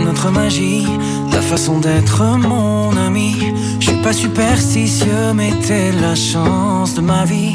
notre magie, ta façon d'être mon ami. Je suis pas superstitieux, mais t'es la chance de ma vie.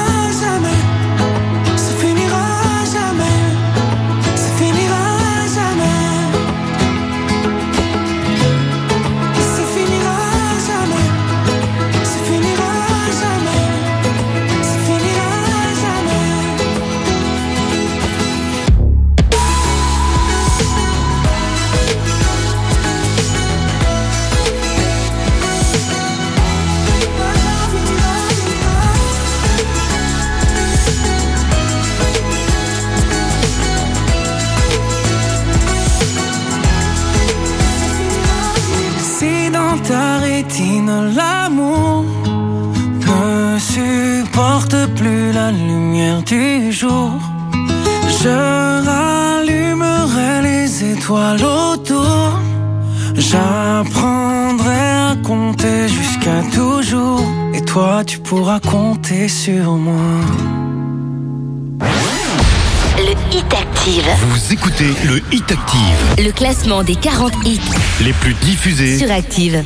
lumière du jour. Je rallumerai les étoiles autour. J'apprendrai à compter jusqu'à toujours. Et toi, tu pourras compter sur moi. Le Hit Active. Vous écoutez le Hit Active. Le classement des 40 hits les plus diffusés sur Active.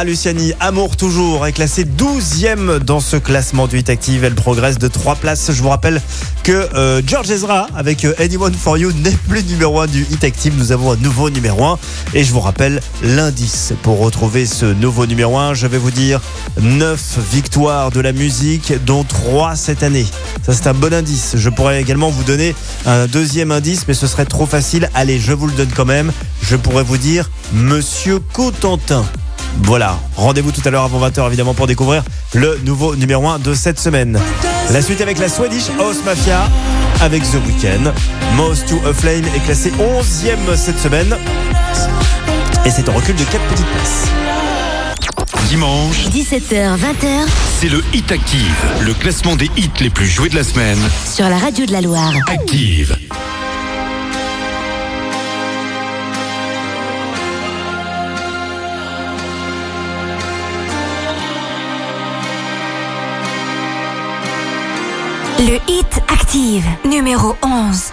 Clara Luciani, Amour toujours, est classée 12e dans ce classement du Hit Active. Elle progresse de 3 places. Je vous rappelle que euh, George Ezra, avec euh, Anyone for You, n'est plus numéro 1 du Hit Active. Nous avons un nouveau numéro 1. Et je vous rappelle l'indice pour retrouver ce nouveau numéro 1. Je vais vous dire 9 victoires de la musique, dont 3 cette année. Ça, c'est un bon indice. Je pourrais également vous donner un deuxième indice, mais ce serait trop facile. Allez, je vous le donne quand même. Je pourrais vous dire Monsieur Cotentin. Voilà, rendez-vous tout à l'heure avant 20h évidemment pour découvrir le nouveau numéro 1 de cette semaine. La suite avec la Swedish House Mafia avec The Weeknd. Most to a Flame est classé 11e cette semaine et c'est un recul de 4 petites places. Dimanche, 17h, 20h c'est le Hit Active, le classement des hits les plus joués de la semaine. sur la radio de la Loire. Active. Numéro 11.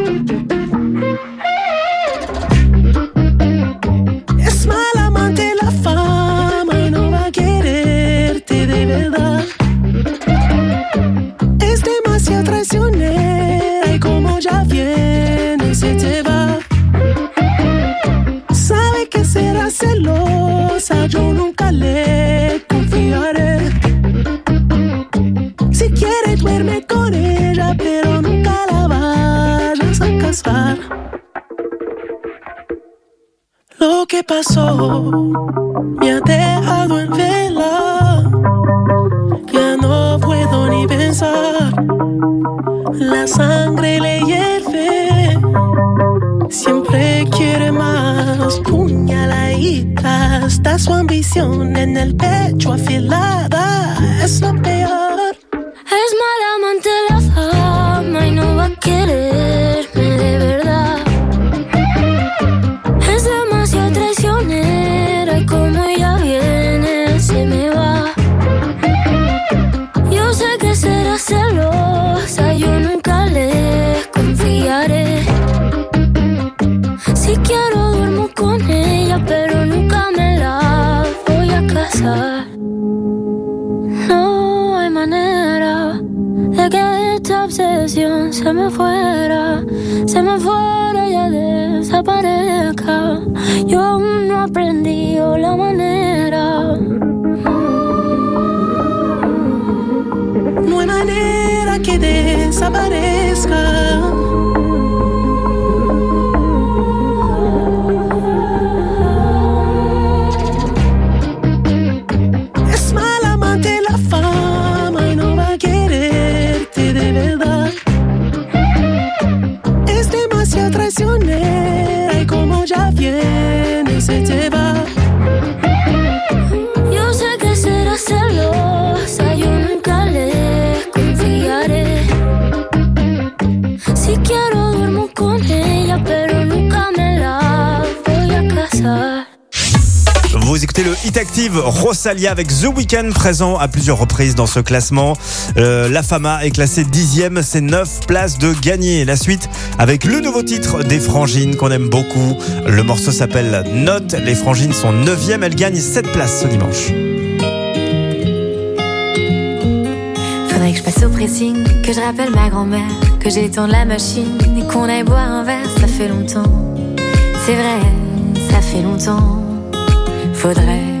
Pasó me ha dejado en vela. Ya no puedo ni pensar. La sangre le hierve. Siempre quiere más. Puñaladita. Está su ambición en el pecho afilada. Es lo. Rosalia avec The Weeknd présent à plusieurs reprises dans ce classement. Euh, la Fama est classée dixième, c'est 9 places de gagné. La suite avec le nouveau titre des Frangines qu'on aime beaucoup. Le morceau s'appelle Note. Les Frangines sont neuvième, elles gagnent 7 places ce dimanche. Faudrait que je passe au pressing, que je rappelle ma grand-mère, que j'étende la machine et qu'on aille boire un verre, ça fait longtemps. C'est vrai, ça fait longtemps. Faudrait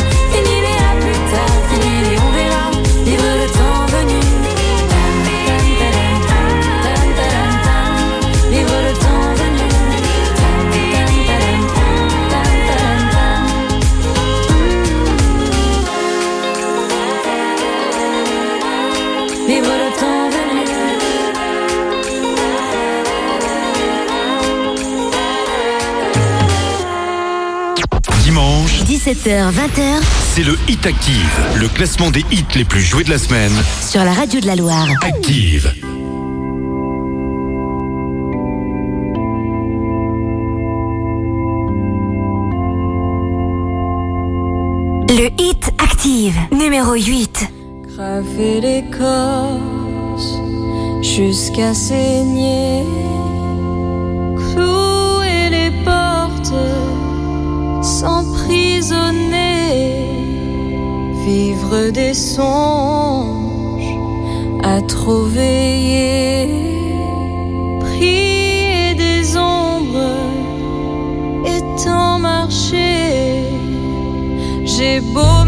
17h, 20h c'est le Hit Active, le classement des hits les plus joués de la semaine. sur la radio de la Loire. Active. Le hit active, numéro 8. Graver l'écorce jusqu'à saigner, vivre des songes à trop veiller, prier des ombres et tant marcher. J'ai beau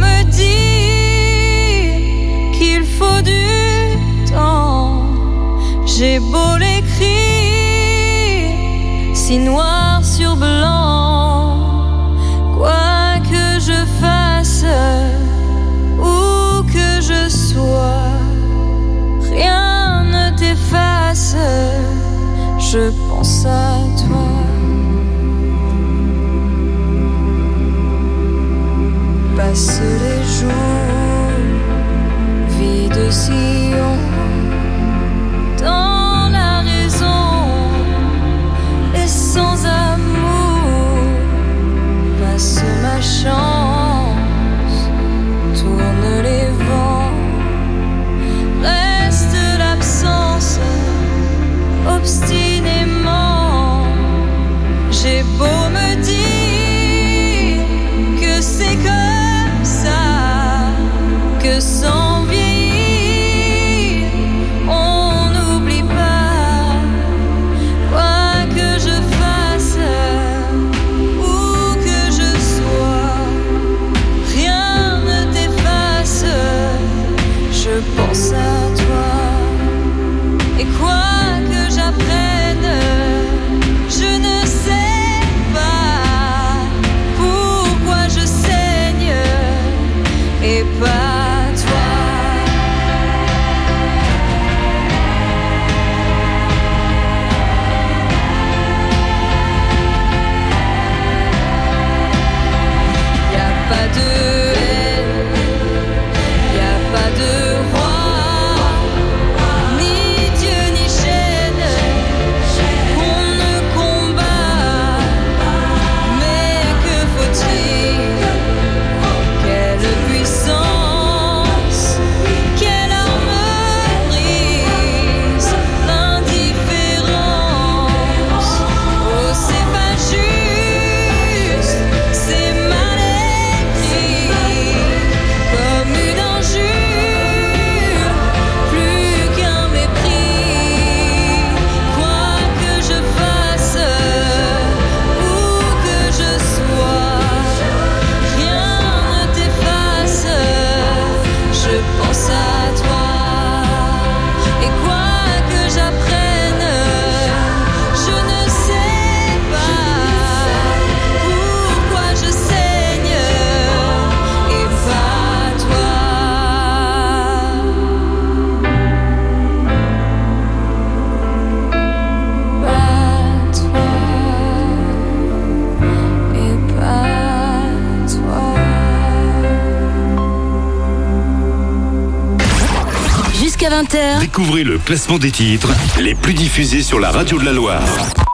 Découvrez le classement des titres les plus diffusés sur la radio de la Loire.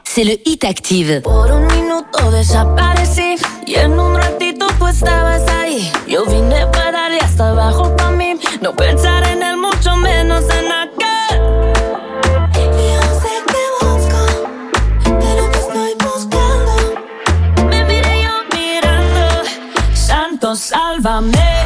C'est le Hit Active. Por un minuto desaparecí y en un ratito tú estabas ahí. Yo vine para allá hasta abajo para mí. No pensar en el mucho menos en Sálvame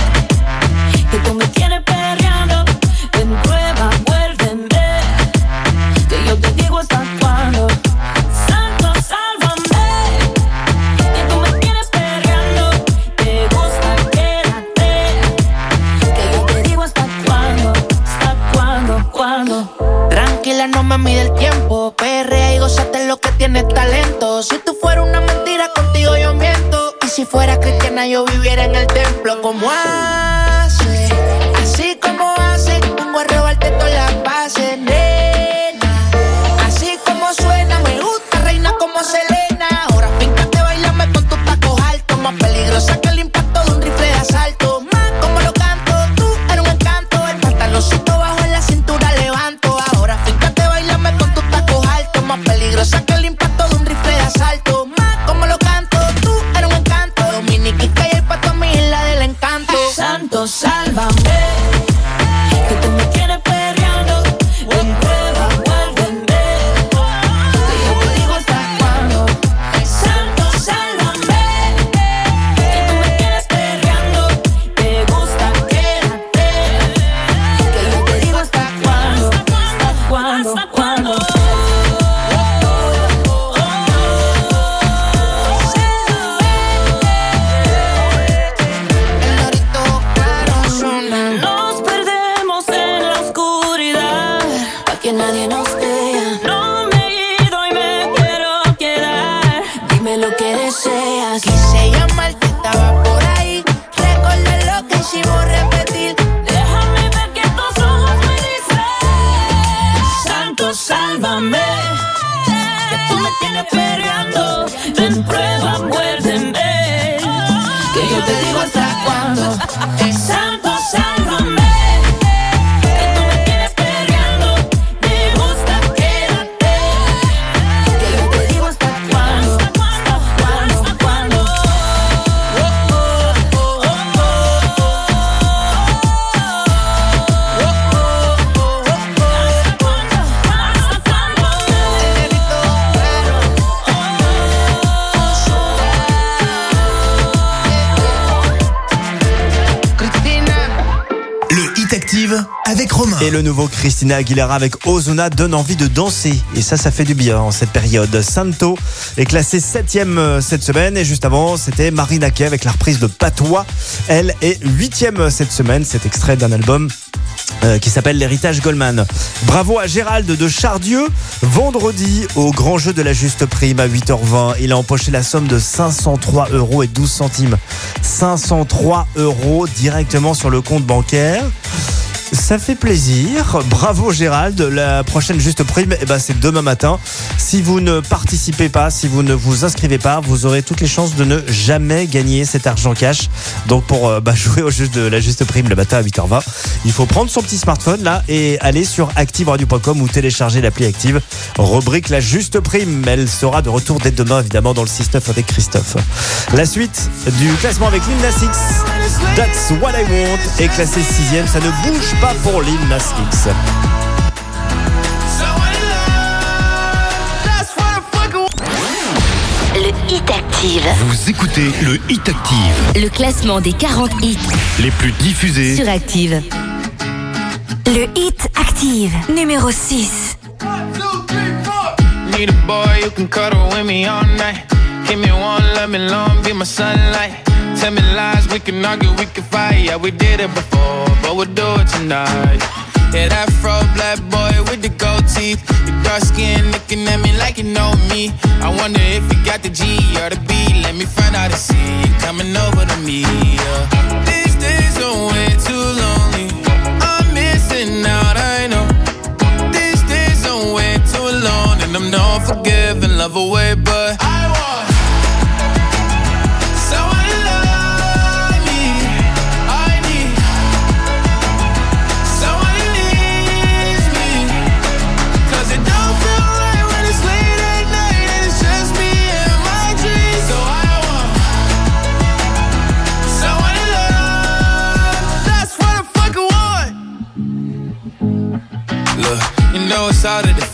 en el templo. como hace? Christina Aguilera avec Ozuna donne envie de danser. Et ça, ça fait du bien en cette période. Santo est classé 7ème cette semaine. Et juste avant, c'était Marina Kay avec la reprise de Patois. Elle est 8ème cette semaine. Cet extrait d'un album euh, qui s'appelle L'héritage Goldman. Bravo à Gérald de Chardieu. Vendredi, au grand jeu de la juste prime à 8h20, il a empoché la somme de 503 euros et 12 centimes. 503 euros directement sur le compte bancaire. Ça fait plaisir. Bravo Gérald. La prochaine juste prime, eh ben, c'est demain matin. Si vous ne participez pas, si vous ne vous inscrivez pas, vous aurez toutes les chances de ne jamais gagner cet argent cash. Donc pour euh, bah, jouer au jeu de la juste prime le matin à 8h20, il faut prendre son petit smartphone là et aller sur activeradio.com ou télécharger l'appli Active. Rubrique la juste prime. Elle sera de retour dès demain évidemment dans le 6-9 avec Christophe. La suite du classement avec Lil Nas X. That's what I want est classé 6 Ça ne bouge pas pour Lil Nas X. Le Hit Active. Vous écoutez le Hit Active. Le classement des 40 hits Les plus diffusés. sur Active. Le Hit Active, numéro 6. Need a boy who can cuddle with me all night. Give me one, let me long, be my sunlight. Tell me lies, we can argue, we can fight. Yeah, we did it before, but we'll do it tonight. Yeah, that fro black boy with the gold teeth. Your dark skin looking at me like you know me. I wonder if you got the G or the B. Let me find out and see you coming over to me. Yeah. These days are way too lonely. I'm missing out, I know. These days are way too alone, and I'm not forgiving, love away, but I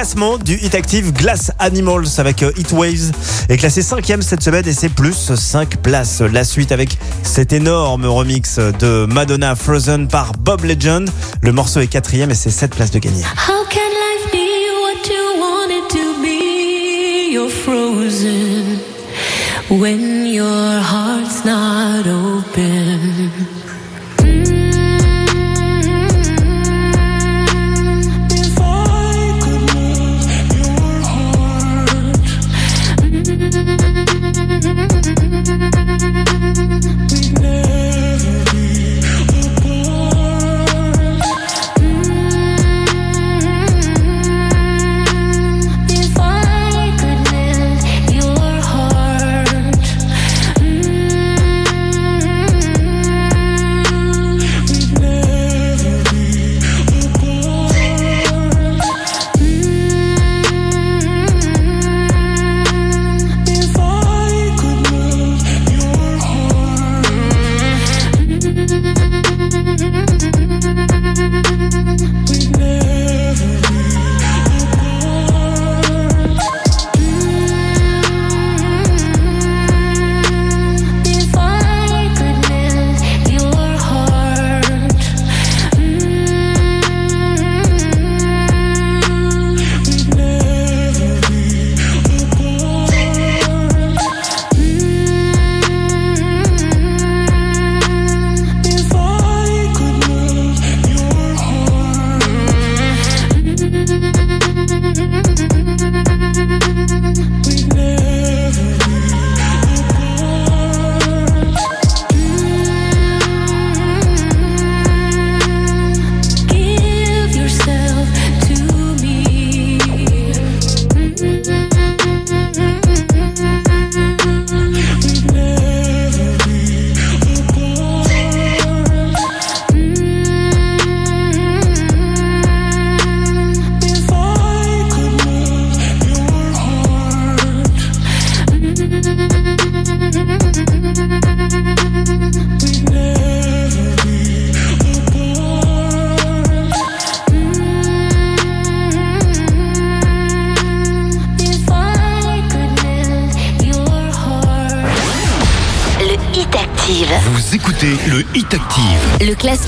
Classement du Hit Active Glass Animals avec euh, Heat Waves est classé 5 cette semaine et c'est plus 5 places. La suite avec cet énorme remix de Madonna Frozen par Bob Legend. Le morceau est quatrième et c'est 7 places de gagné. How can life be what you to be? You're frozen when your heart's not open.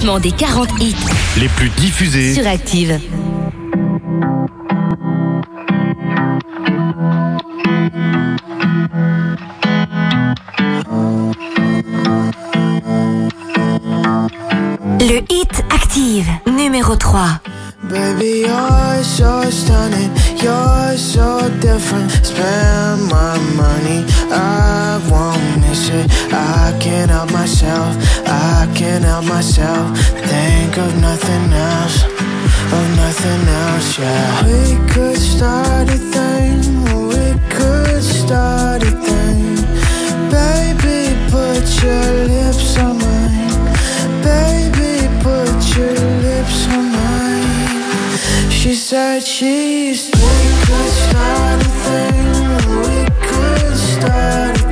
Classement des 40 hits les plus diffusés. sur Active. Le Hit Active, numéro 3. Baby, you're so stunning, you're so different. Spend my money, I won't miss. I can't help myself, I can't help myself. Think of nothing else, of nothing else, yeah. We could start a thing, we could start a thing. Baby, put your lips on mine. Baby, put your lips on mine. She said she's we could start a thing. We could start a thing.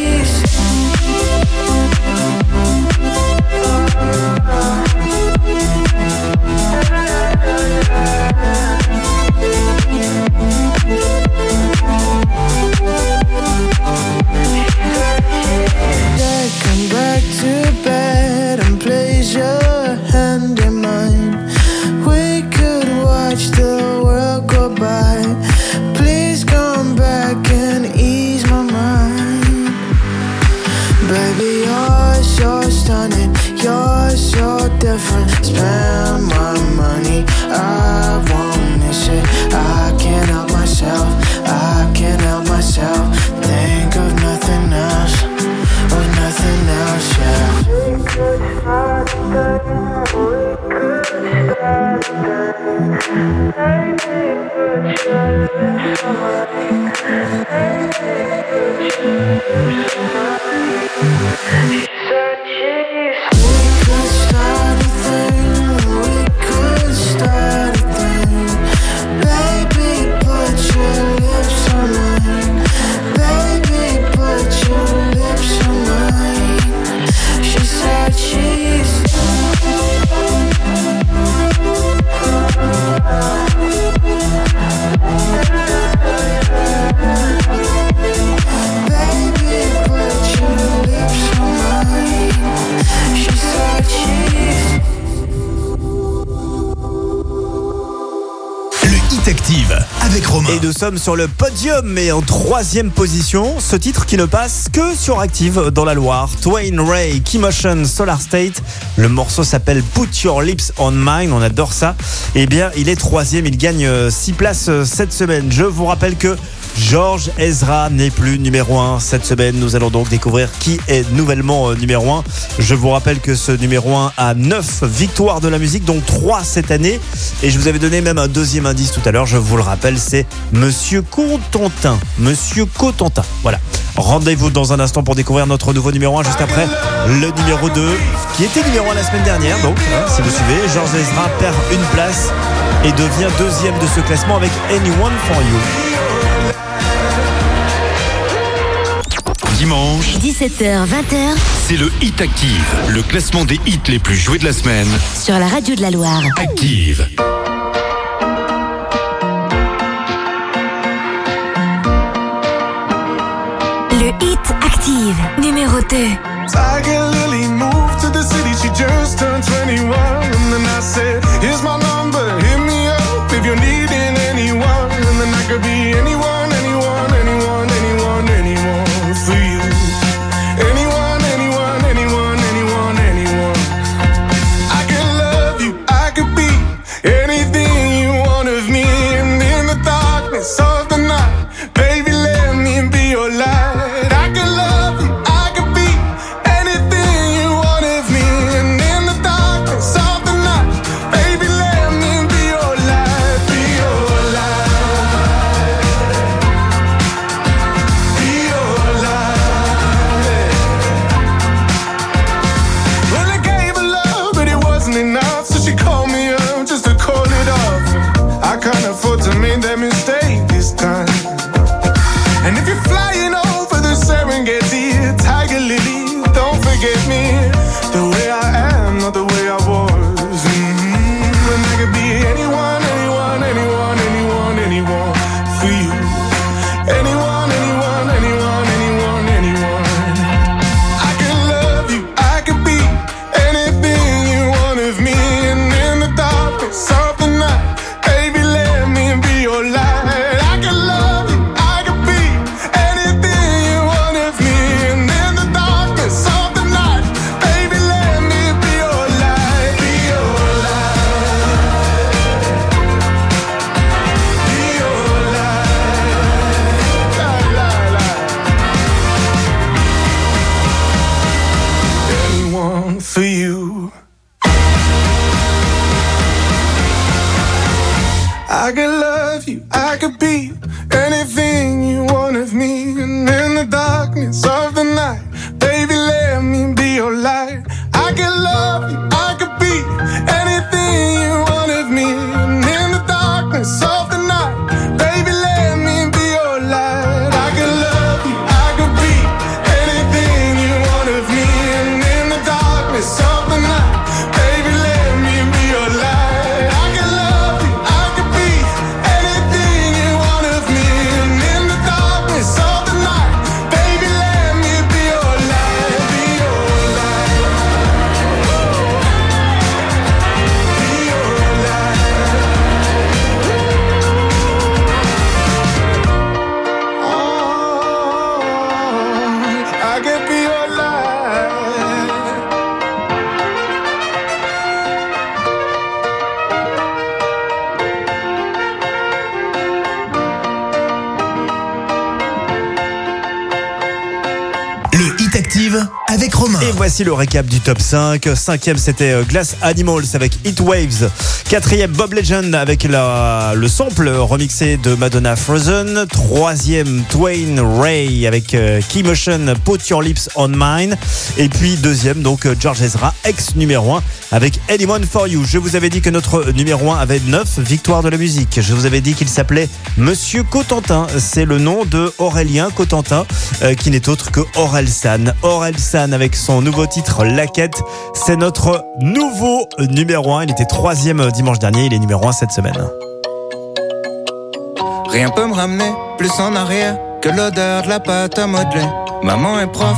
different. Spend my money, I won't miss it. I can't help myself, I can't help myself. Think of nothing else, of nothing else, yeah. We could start Anything but your lips, Et nous sommes sur le podium, mais en troisième position, ce titre qui ne passe que sur Active dans la Loire. Twain Ray, Keymotion, Solar State. Le morceau s'appelle Put Your Lips on Mine. On adore ça. Eh bien, il est troisième. Il gagne 6 places euh, cette semaine. Je vous rappelle que Georges Ezra n'est plus numéro 1 cette semaine. Nous allons donc découvrir qui est nouvellement euh, numéro 1. Je vous rappelle que ce numéro 1 a 9 victoires de la musique, dont 3 cette année. Et je vous avais donné même un deuxième indice tout à l'heure. Je vous le rappelle, c'est Monsieur Cotentin. Monsieur Cotentin. Voilà. Rendez-vous dans un instant pour découvrir notre nouveau numéro 1 juste après le numéro 2 qui était numéro 1 la semaine dernière. Donc, hein, si vous suivez, Georges Ezra perd une place et devient deuxième de ce classement avec Anyone for You. Dimanche, 17h, 20h c'est le Hit Active, le classement des hits les plus joués de la semaine. sur la radio de la Loire. Active. Le Hit Active, numéro 2. Tiger Lily moved to the city, she just turned 21. And then I said, Here's my number, hit me up if you're needing anyone. And then I could be anyone, anyone, le récap du top 5. Cinquième, c'était euh, Glass Animals avec Heat Waves. Quatrième, Bob Legend avec le sample remixé de Madonna Frozen. Troisième, Twain Ray avec euh, Keymotion Put Your Lips on Mine. Et puis deuxième, donc euh, George Ezra, ex numéro 1 avec Anyone for You. Je vous avais dit que notre numéro 1 avait 9 victoires de la musique. Je vous avais dit qu'il s'appelait Monsieur Cotentin. C'est le nom de Aurélien Cotentin, euh, qui n'est autre que Aurel San. Aurel San avec son nouveau titre La Quête. C'est notre nouveau numéro 1. Il était troisième dimanche dernier. Il est numéro 1 cette semaine. Rien peut me ramener plus en arrière que l'odeur de la pâte à modeler. Maman est prof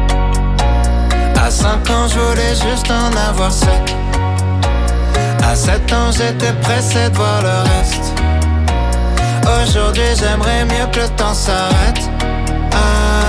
À 5 ans, je voulais juste en avoir 7. À 7 ans, j'étais pressé de voir le reste. Aujourd'hui, j'aimerais mieux que le temps s'arrête.